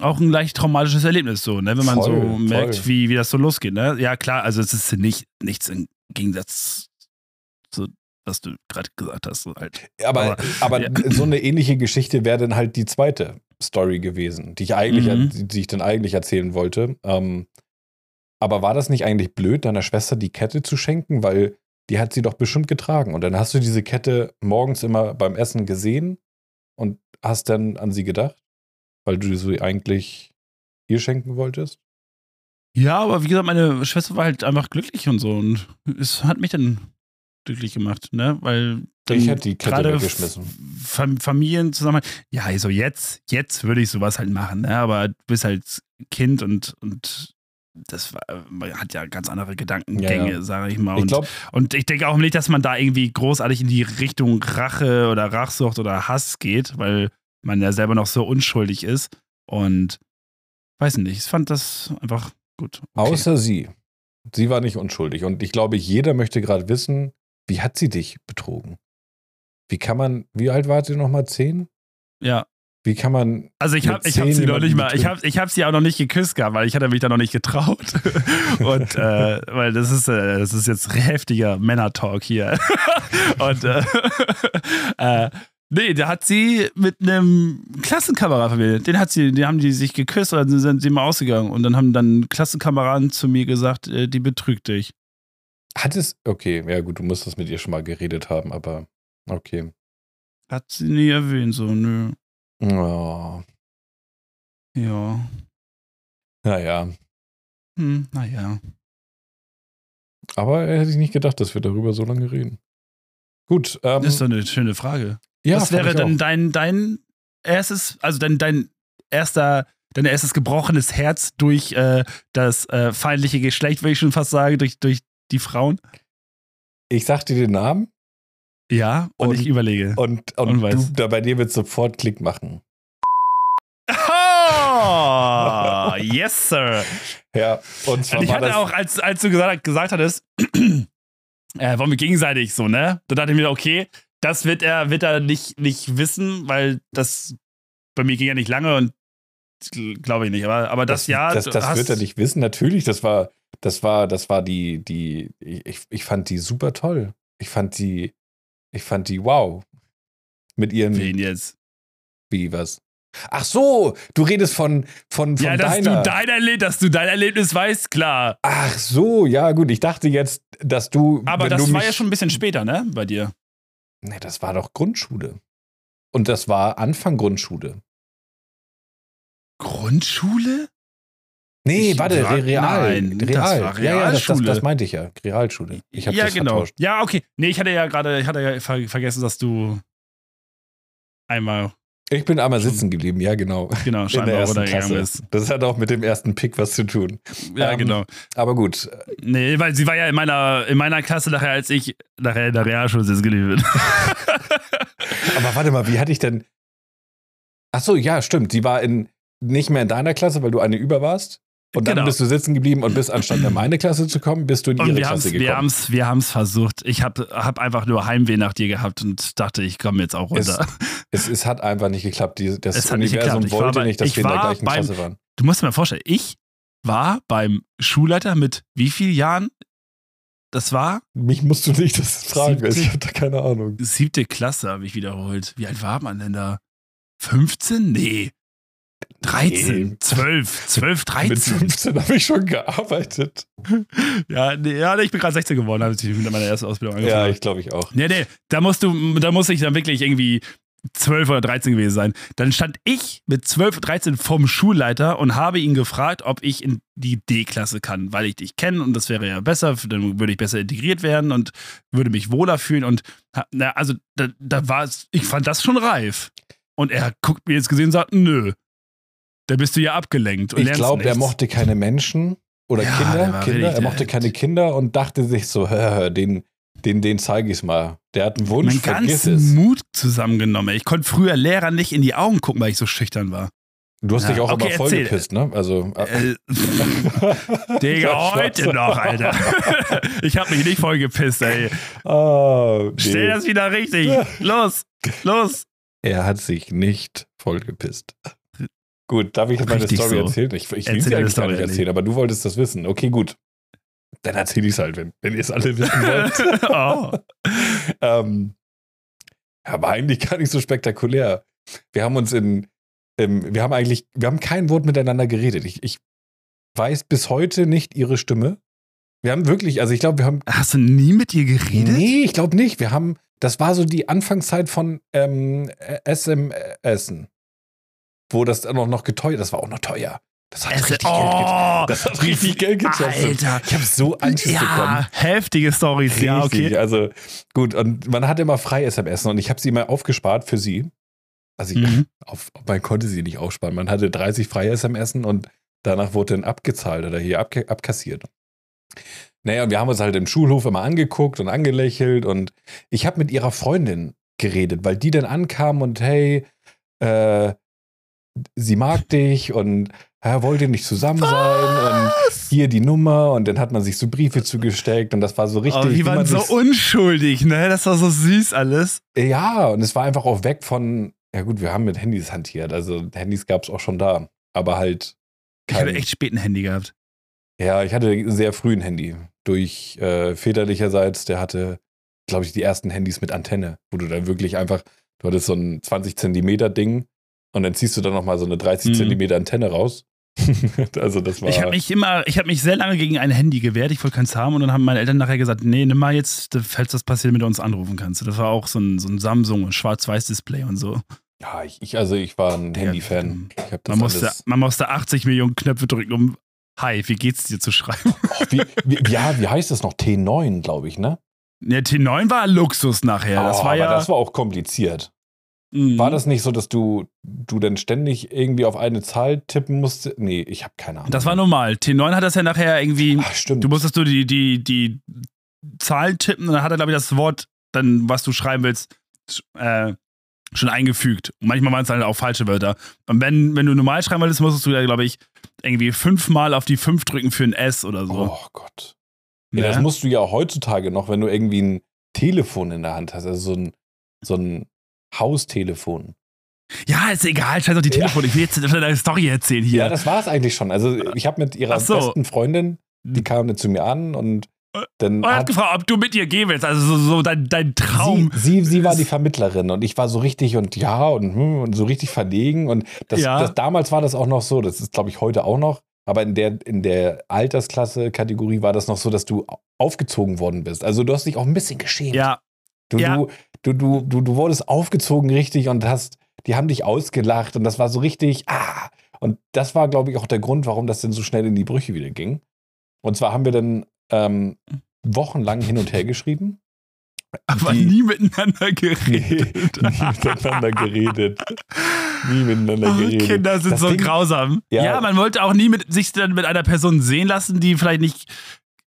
auch ein leicht traumatisches Erlebnis, so, ne? wenn man Voll, so voll. merkt, wie, wie das so losgeht. Ne? Ja, klar, also es ist nicht, nichts im Gegensatz zu, was du gerade gesagt hast. Halt. Aber, Aber- aber ja. so eine ähnliche Geschichte wäre dann halt die zweite Story gewesen, die ich eigentlich, Mhm. die, die ich dann eigentlich erzählen wollte. Ähm, aber war das nicht eigentlich blöd, deiner Schwester die Kette zu schenken? Weil die hat sie doch bestimmt getragen. Und dann hast du diese Kette morgens immer beim Essen gesehen und hast dann an sie gedacht, weil du sie eigentlich ihr schenken wolltest? Ja, aber wie gesagt, meine Schwester war halt einfach glücklich und so und es hat mich dann glücklich gemacht, ne? Weil Ich hätte die Kette weggeschmissen. Fam Familien zusammen. Ja, also jetzt, jetzt würde ich sowas halt machen, ne? Aber du bist halt Kind und, und das war, hat ja ganz andere Gedankengänge, Ja, ja. sage ich mal. Ich Und, glaube, und ich denke auch nicht, dass man da irgendwie großartig in die Richtung Rache oder Rachsucht oder Hass geht, weil man ja selber noch so unschuldig ist. Und weiß nicht, ich fand das einfach gut. Okay. außer sie. Sie war nicht unschuldig. Und ich glaube, jeder möchte gerade wissen, wie hat sie dich betrogen? Wie kann man, wie alt war sie nochmal? Zehn? ja, Wie kann man. Also ich habe ich hab sie noch nicht mal, ich habe ich hab sie auch noch nicht geküsst gehabt, weil ich hatte mich da noch nicht getraut. Und äh, weil das ist, äh, das ist jetzt heftiger Männer-Talk hier. Und äh, äh, nee, da hat sie mit einem Klassenkamerad von mir, den hat sie, den haben die sich geküsst oder sind sie mal ausgegangen. Und dann haben dann Klassenkameraden zu mir gesagt, äh, die betrügt dich. Hat es. Okay, ja gut, du musst das mit ihr schon mal geredet haben, aber okay. Hat sie nie erwähnt, so, nö. Oh, Ja. naja. Hm, naja. Aber hätte ich nicht gedacht, dass wir darüber so lange reden. Gut, ähm, Das ist doch eine schöne Frage. Ja, Was wäre denn dein, dein erstes, also dein, dein erster, dein erstes gebrochenes Herz durch äh, das äh, feindliche Geschlecht, würde ich schon fast sagen, durch, durch die Frauen? Ich sag dir den Namen Ja, und, Und- ich überlege. und, und, Und du, da bei dir wird sofort Klick machen. Oh, yes, sir. Ja, und zwar Und ich hatte auch, als, als du gesagt, gesagt hattest, äh, wollen wir gegenseitig so, ne? Da dachte ich mir, okay, das wird er, wird er nicht, nicht wissen, weil das bei mir ging ja nicht lange und glaube ich nicht. Aber, aber das, Jahr. Das, du das hast- wird er nicht wissen. Natürlich, das war, das war, das war die, die, ich, ich fand die super toll. Ich fand die, ich fand die wow. Mit ihren, Wen jetzt? wie, was? Ach so, du redest von, von, von Ja, dass deiner. du, dein Erleb dass du dein Erlebnis weißt, klar. Ach so, ja gut. Ich dachte jetzt, dass du. Aber das du war ja schon ein bisschen später, ne? Bei dir. Nee, das war doch Grundschule. Und das war Anfang Grundschule. Grundschule? Nee, Ich warte, war- Re- Real. nein, das Real. war ja, ja, das, das, Realschule. das meinte ich ja. Realschule. Ich habe ja, das genau. vertauscht. Ja, okay. Nee, ich hatte ja gerade, ich hatte ja ver vergessen, dass du einmal, Ich bin einmal sitzen geblieben, ja, genau. genau, In der scheinbar ersten runtergegangen Klasse. bist. Das hat auch mit dem ersten Pick was zu tun. Ja, Ähm, genau. Aber gut, Nee, weil sie war ja in meiner, in meiner Klasse nachher, als ich nachher in der Realschule sitzen geblieben bin. aber warte mal, wie hatte ich denn. Ach so, ja, stimmt. Die war in, nicht mehr in deiner Klasse, weil du eine über warst. Und dann Genau. bist du sitzen geblieben und bist anstatt in meine Klasse zu kommen, bist du in Und ihre wir haben es Klasse wir gekommen. haben's, wir haben's versucht. Ich habe hab einfach nur Heimweh nach dir gehabt und dachte, ich komme jetzt auch runter. Es, es hat einfach nicht geklappt. Die, das Es nicht Universum war wollte bei- nicht, dass wir in der gleichen beim- Klasse waren. Du musst dir mal vorstellen, ich war beim Schulleiter mit wie vielen Jahren? Das war Mich musst du nicht das fragen. Siebte- Ich habe da keine Ahnung. siebte Klasse, habe ich wiederholt. Wie alt war man denn da? 15? Nee. 13, Nee. 12, 12, Mit 13. 15 habe ich schon gearbeitet. Ja, nee, ja, ich bin gerade 16 geworden, als ich mit meiner ersten Ausbildung angefangen Ja, habe. ich glaube ich auch. Nee, nee, da musst du, da muss ich dann wirklich irgendwie 12 oder 13 gewesen sein. Dann stand ich mit 12 oder 13 vom Schulleiter und habe ihn gefragt, ob ich in die D-Klasse kann, weil ich dich kenne und das wäre ja besser, dann würde ich besser integriert werden und würde mich wohler fühlen und na, also da, da war es, ich fand das schon reif. Und er guckt mir jetzt gesehen und sagt, nö, da bist du ja abgelenkt und Ich glaube, er mochte keine Menschen oder Ja, der Kinder. Kinder. Er mochte keine Kinder und dachte sich so, hör, hör, den, den, den zeige ich mal. Der hat einen Wunsch, vergiss ganzen es. Mut zusammengenommen. Ich konnte früher Lehrer nicht in die Augen gucken, weil ich so schüchtern war. Du hast Ja, dich auch okay, immer erzähl. vollgepisst, ne? Also. Äh, Digga, heute noch, Alter. Ich hab mich nicht voll gepisst, ey. Ah, nee. Stell das wieder richtig. Los, los. Er hat sich nicht vollgepisst. Gut, darf ich jetzt meine Richtig Story so. erzählen? Ich, ich will sie eigentlich gar nicht erzählen, aber du wolltest das wissen. Okay, gut. Dann erzähle ich es halt, wenn, wenn ihr es alle wissen wollt. oh. ähm, war eigentlich gar nicht so spektakulär. Wir haben uns in, ähm, wir haben eigentlich, wir haben kein Wort miteinander geredet. Ich, ich weiß bis heute nicht ihre Stimme. Wir haben wirklich, also ich glaube, wir haben, Hast du nie mit ihr geredet? nee, ich glaube nicht. Wir haben, das war so die Anfangszeit von ähm, SMS, wo das dann auch noch geteuert, das war auch noch teuer. Das hat Es- richtig Geld oh, gekostet. Das hat richtig Geld gekostet. Alter. Ich habe so bekommen. Ja, heftige Stories. Ja, okay. Also gut, und man hatte immer frei SMS und ich habe sie mal aufgespart für sie. Also ich, Mhm. auf, man konnte sie nicht aufsparen. Man hatte 30 freie SMS und danach wurde dann abgezahlt oder hier abge abkassiert. Naja, und wir haben uns halt im Schulhof immer angeguckt und angelächelt und ich habe mit ihrer Freundin geredet, weil die dann ankam und hey, äh, sie mag dich und ja, wollt ihr nicht zusammen sein und hier die Nummer und dann hat man sich so Briefe zugesteckt und das war so richtig. Oh, die waren so unschuldig, ne? Das war so süß alles. Ja, und es war einfach auch weg von, ja gut, wir haben mit Handys hantiert, also Handys gab es auch schon da, aber halt Ich kein, hatte echt spät ein Handy gehabt. ja, ich hatte sehr früh ein Handy, durch äh, väterlicherseits, der hatte, glaube ich, die ersten Handys mit Antenne, wo du dann wirklich einfach, du hattest so ein 20 Zentimeter Ding und dann ziehst du dann nochmal so eine 30 Mhm. Zentimeter Antenne raus. also das war, Ich habe mich immer, ich habe mich sehr lange gegen ein Handy gewehrt. Ich wollte keins haben und dann haben meine Eltern nachher gesagt, nee, nimm mal jetzt, falls das passiert, mit uns anrufen kannst. Das war auch so ein, so ein Samsung, ein Schwarz-Weiß-Display und so. ja, ich, ich, also ich war ein Handy-Fan. Das Man musste, man musste 80 Millionen Knöpfe drücken, um Hi, wie geht's dir zu schreiben? oh, wie, wie, ja, wie heißt das noch? T9, glaube ich, ne? Der T9 war Luxus nachher. Das Oh, war aber ja. das war auch kompliziert. Mhm. War das nicht so, dass du, du dann ständig irgendwie auf eine Zahl tippen musst? Nee, ich habe keine Ahnung. Das war normal. T9 hat das ja nachher irgendwie. Ach, stimmt. Du musstest du die, die, die Zahl tippen und dann hat er, glaube ich, das Wort, dann, was du schreiben willst, äh, schon eingefügt. Und manchmal waren es halt auch falsche Wörter. Und wenn, wenn du normal schreiben wolltest, musstest du ja, glaube ich, irgendwie fünfmal auf die 5 drücken für ein S oder so. Oh Gott. Ja, Ne? Das musst du ja heutzutage noch, wenn du irgendwie ein Telefon in der Hand hast, also so ein, so ein Haustelefon. ja, ist egal, scheiß auf die Ja. Telefone. Ich will jetzt deine Story erzählen hier. Ja, das war es eigentlich schon. Also ich habe mit ihrer so. besten Freundin, die kam dann zu mir an und dann und er hat hat gefragt, ob du mit ihr gehen willst. Also so, so dein, dein Traum. sie, sie, sie war die Vermittlerin und ich war so richtig und ja und, hm, und so richtig verlegen und das, Ja. das damals war das auch noch so, das ist glaube ich heute auch noch, aber in der in der Altersklasse Kategorie war das noch so, dass du aufgezogen worden bist. Also du hast dich auch ein bisschen geschämt. ja, Du, Ja. du, du, du, du, du wurdest aufgezogen richtig und hast, die haben dich ausgelacht und das war so richtig, ah. Und das war, glaube ich, auch der Grund, warum das denn so schnell in die Brüche wieder ging. Und zwar haben wir dann ähm, wochenlang hin und her geschrieben. aber Die- nie miteinander Nie, geredet. nie miteinander geredet. Nie miteinander geredet. Kinder sind Das so Ding- grausam. Ja. Ja. man wollte auch nie mit, sich dann mit einer Person sehen lassen, die vielleicht nicht.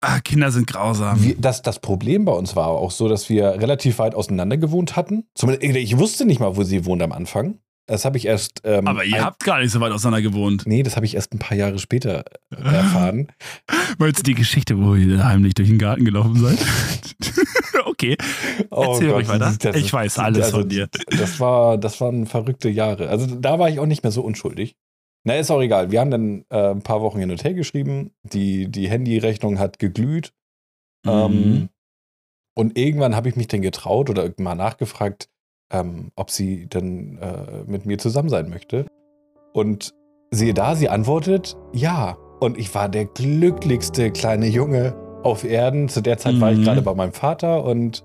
Ah, Kinder sind grausam. Wir, das, das Problem bei uns war auch so, dass wir relativ weit auseinander gewohnt hatten. Zumindest, ich wusste nicht mal, wo sie wohnt am Anfang. Das habe ich erst. Ähm, Aber ihr ein- habt gar nicht so weit auseinander gewohnt. Nee, das habe ich erst ein paar Jahre später erfahren. Meinst du die Geschichte, wo ihr heimlich durch den Garten gelaufen seid? okay. Erzähl ruhig weiter. das Ich weiß alles von dir. Das, war, das waren verrückte Jahre. Also da war ich auch nicht mehr so unschuldig. Na, ist auch egal. Wir haben dann äh, ein paar Wochen hin und her geschrieben. Die, die Handyrechnung hat geglüht. Ähm, Mhm. und irgendwann habe ich mich dann getraut oder mal nachgefragt, ähm, ob sie denn äh, mit mir zusammen sein möchte. Und siehe da, sie antwortet, ja. Und ich war der glücklichste kleine Junge auf Erden. Zu der Zeit war ich Mhm. gerade bei meinem Vater und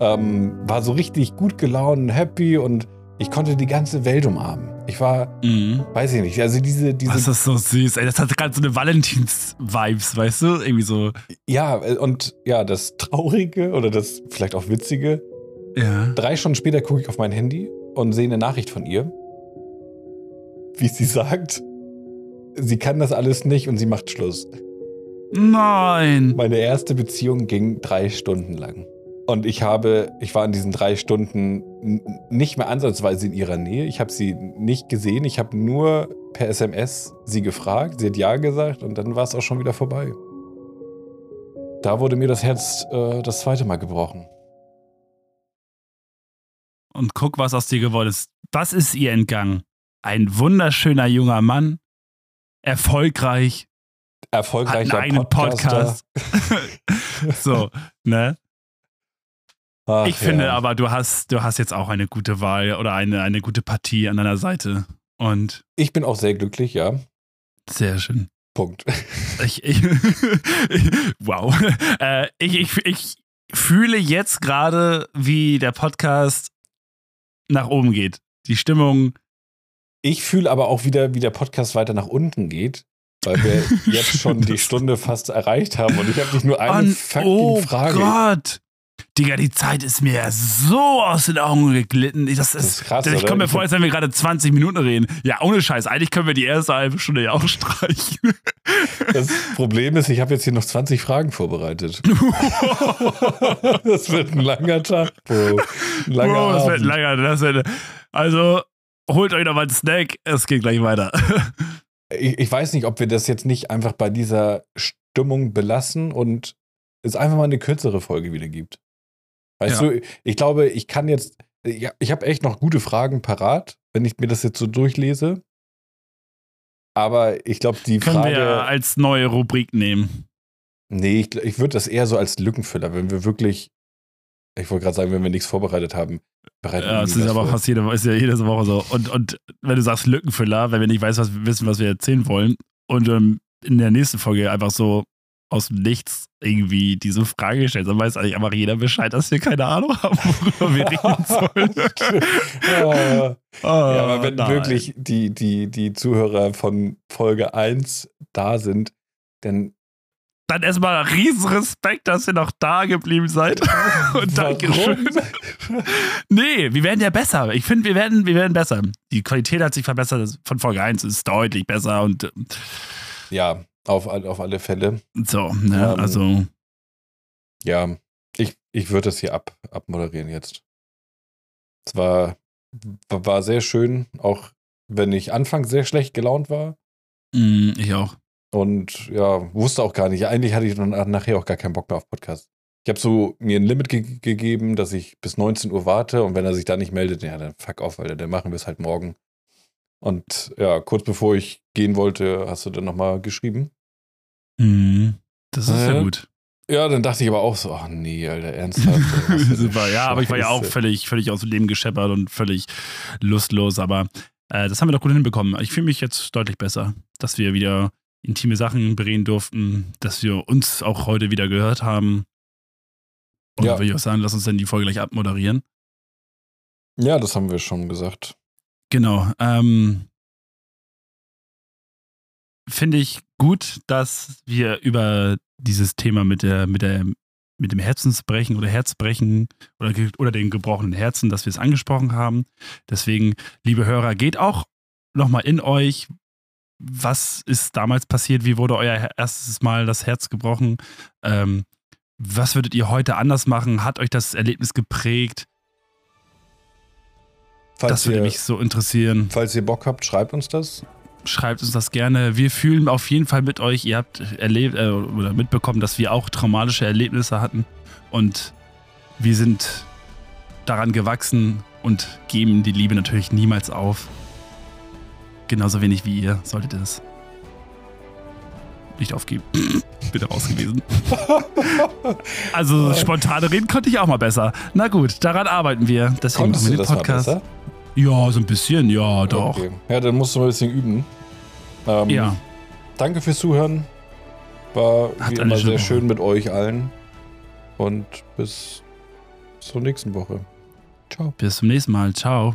ähm, war so richtig gut gelaunt und happy und ich konnte die ganze Welt umarmen. Ich war, Mhm. weiß ich nicht, also diese, diese Das ist so süß, ey. Das hat gerade so eine Valentins-Vibes, weißt du? Irgendwie so. ja, äh, und ja, das Traurige oder das vielleicht auch Witzige, Ja. Drei Stunden später gucke ich auf mein Handy und sehe eine Nachricht von ihr, wie sie sagt, sie kann das alles nicht und sie macht Schluss. Nein. Meine erste Beziehung ging drei Stunden lang. Und ich habe, ich war in diesen drei Stunden nicht mehr ansatzweise in ihrer Nähe. Ich habe sie nicht gesehen. Ich habe nur per SMS sie gefragt. Sie hat Ja gesagt und dann war es auch schon wieder vorbei. Da wurde mir das Herz äh, das zweite Mal gebrochen. Und guck, was aus dir geworden ist. Was ist ihr entgangen? Ein wunderschöner junger Mann, erfolgreich, hat einen Erfolgreicher eigenen Podcaster. Podcast. so, ne? Ach, ich finde ja. aber, du hast, du hast jetzt auch eine gute Wahl oder eine, eine gute Partie an deiner Seite. Und Ich bin auch sehr glücklich, ja. sehr schön. Punkt. Ich, ich, wow. Äh, ich, ich, ich fühle jetzt gerade, wie der Podcast nach oben geht. Die Stimmung. Ich fühle aber auch wieder, wie der Podcast weiter nach unten geht, weil wir jetzt schon die Stunde fast erreicht haben und ich habe nicht nur eine an- fucking oh Frage. Gott. Digga, die Zeit ist mir so aus den Augen geglitten. Das Das ist krass, Ich komme mir vor, als wenn wir gerade 20 Minuten reden. Ja, ohne Scheiß. Eigentlich können wir die erste halbe Stunde ja auch streichen. Das Problem ist, ich habe jetzt hier noch 20 Fragen vorbereitet. das wird ein langer Tag, Bro. Ein langer Wow, das wird Abend. langer. Das wird, also, holt euch noch mal einen Snack. Es geht gleich weiter. Ich, ich weiß nicht, ob wir das jetzt nicht einfach bei dieser Stimmung belassen und es einfach mal eine kürzere Folge wieder gibt. Weißt Ja. du, ich glaube, ich kann jetzt, ich, ich habe echt noch gute Fragen parat, wenn ich mir das jetzt so durchlese. Aber ich glaube, die Können Frage. wir als neue Rubrik nehmen. Nee, ich, ich würde das eher so als Lückenfüller, wenn wir wirklich, ich wollte gerade sagen, wenn wir nichts vorbereitet haben. bereiten Ja, nie ist aber vor. fast jede, ist ja jede Woche so. Und, und wenn du sagst Lückenfüller, wenn wir nicht weiß, was, wissen, was wir erzählen wollen, und ähm, in der nächsten Folge einfach so aus dem Nichts irgendwie diese Frage gestellt, dann weiß eigentlich einfach jeder Bescheid, dass wir keine Ahnung haben, worüber wir reden sollen. ja, Ah, aber wenn nein. wirklich die, die, die Zuhörer von Folge 1 da sind, dann dann erstmal riesen Respekt, dass ihr noch da geblieben seid. Und Dankeschön. nee, wir werden ja besser. Ich finde, wir werden, wir werden besser. Die Qualität hat sich verbessert. Von Folge 1 ist deutlich besser und. Ja, auf, auf alle Fälle. So, ne, ähm, also. Ja, ich, ich würde das hier ab, abmoderieren jetzt. Es war, war sehr schön, auch wenn ich anfangs sehr schlecht gelaunt war. Mm, ich auch. Und ja, wusste auch gar nicht. Eigentlich hatte ich dann nachher auch gar keinen Bock mehr auf Podcast. Ich habe so mir ein Limit ge gegeben, dass ich bis 19 Uhr warte und wenn er sich da nicht meldet, ja, dann fuck auf, weil dann machen wir es halt morgen. Und ja, kurz bevor ich gehen wollte, hast du dann nochmal geschrieben. Mhm. Das ist äh, ja gut. Ja, dann dachte ich aber auch so, ach nee, Alter, ernsthaft. Super, ja, aber ich war ja auch völlig, völlig aus dem Leben gescheppert und völlig lustlos, aber äh, das haben wir doch gut hinbekommen. Ich fühle mich jetzt deutlich besser, dass wir wieder intime Sachen bereden durften, dass wir uns auch heute wieder gehört haben. Und ja. würde ich auch sagen, lass uns dann die Folge gleich abmoderieren. Ja, das haben wir schon gesagt. Genau. Ähm, Finde ich gut, dass wir über dieses Thema mit der, mit der, mit dem Herzensbrechen oder Herzbrechen oder, oder den gebrochenen Herzen, dass wir es angesprochen haben. Deswegen, liebe Hörer, geht auch nochmal in euch, was ist damals passiert? Wie wurde euer erstes Mal das Herz gebrochen? Ähm, was würdet ihr heute anders machen? Hat euch das Erlebnis geprägt? Falls das würde ihr, mich so interessieren. Falls ihr Bock habt, schreibt uns das. Schreibt uns das gerne. Wir fühlen auf jeden Fall mit euch. Ihr habt erlebt äh, oder mitbekommen, dass wir auch traumatische Erlebnisse hatten. Und wir sind daran gewachsen und geben die Liebe natürlich niemals auf. Genauso wenig wie ihr solltet ihr es nicht aufgeben. Bitte raus gewesen. also spontane Reden konnte ich auch mal besser. Na gut, daran arbeiten wir. Deswegen Konntest machen wir den Podcast. Ja, so ein bisschen, ja, doch. Okay. Ja, dann musst du mal ein bisschen üben. Ähm, ja. Danke fürs Zuhören. War Hat wie immer sehr schön mit euch allen. Und bis zur nächsten Woche. Ciao. Bis zum nächsten Mal. Ciao.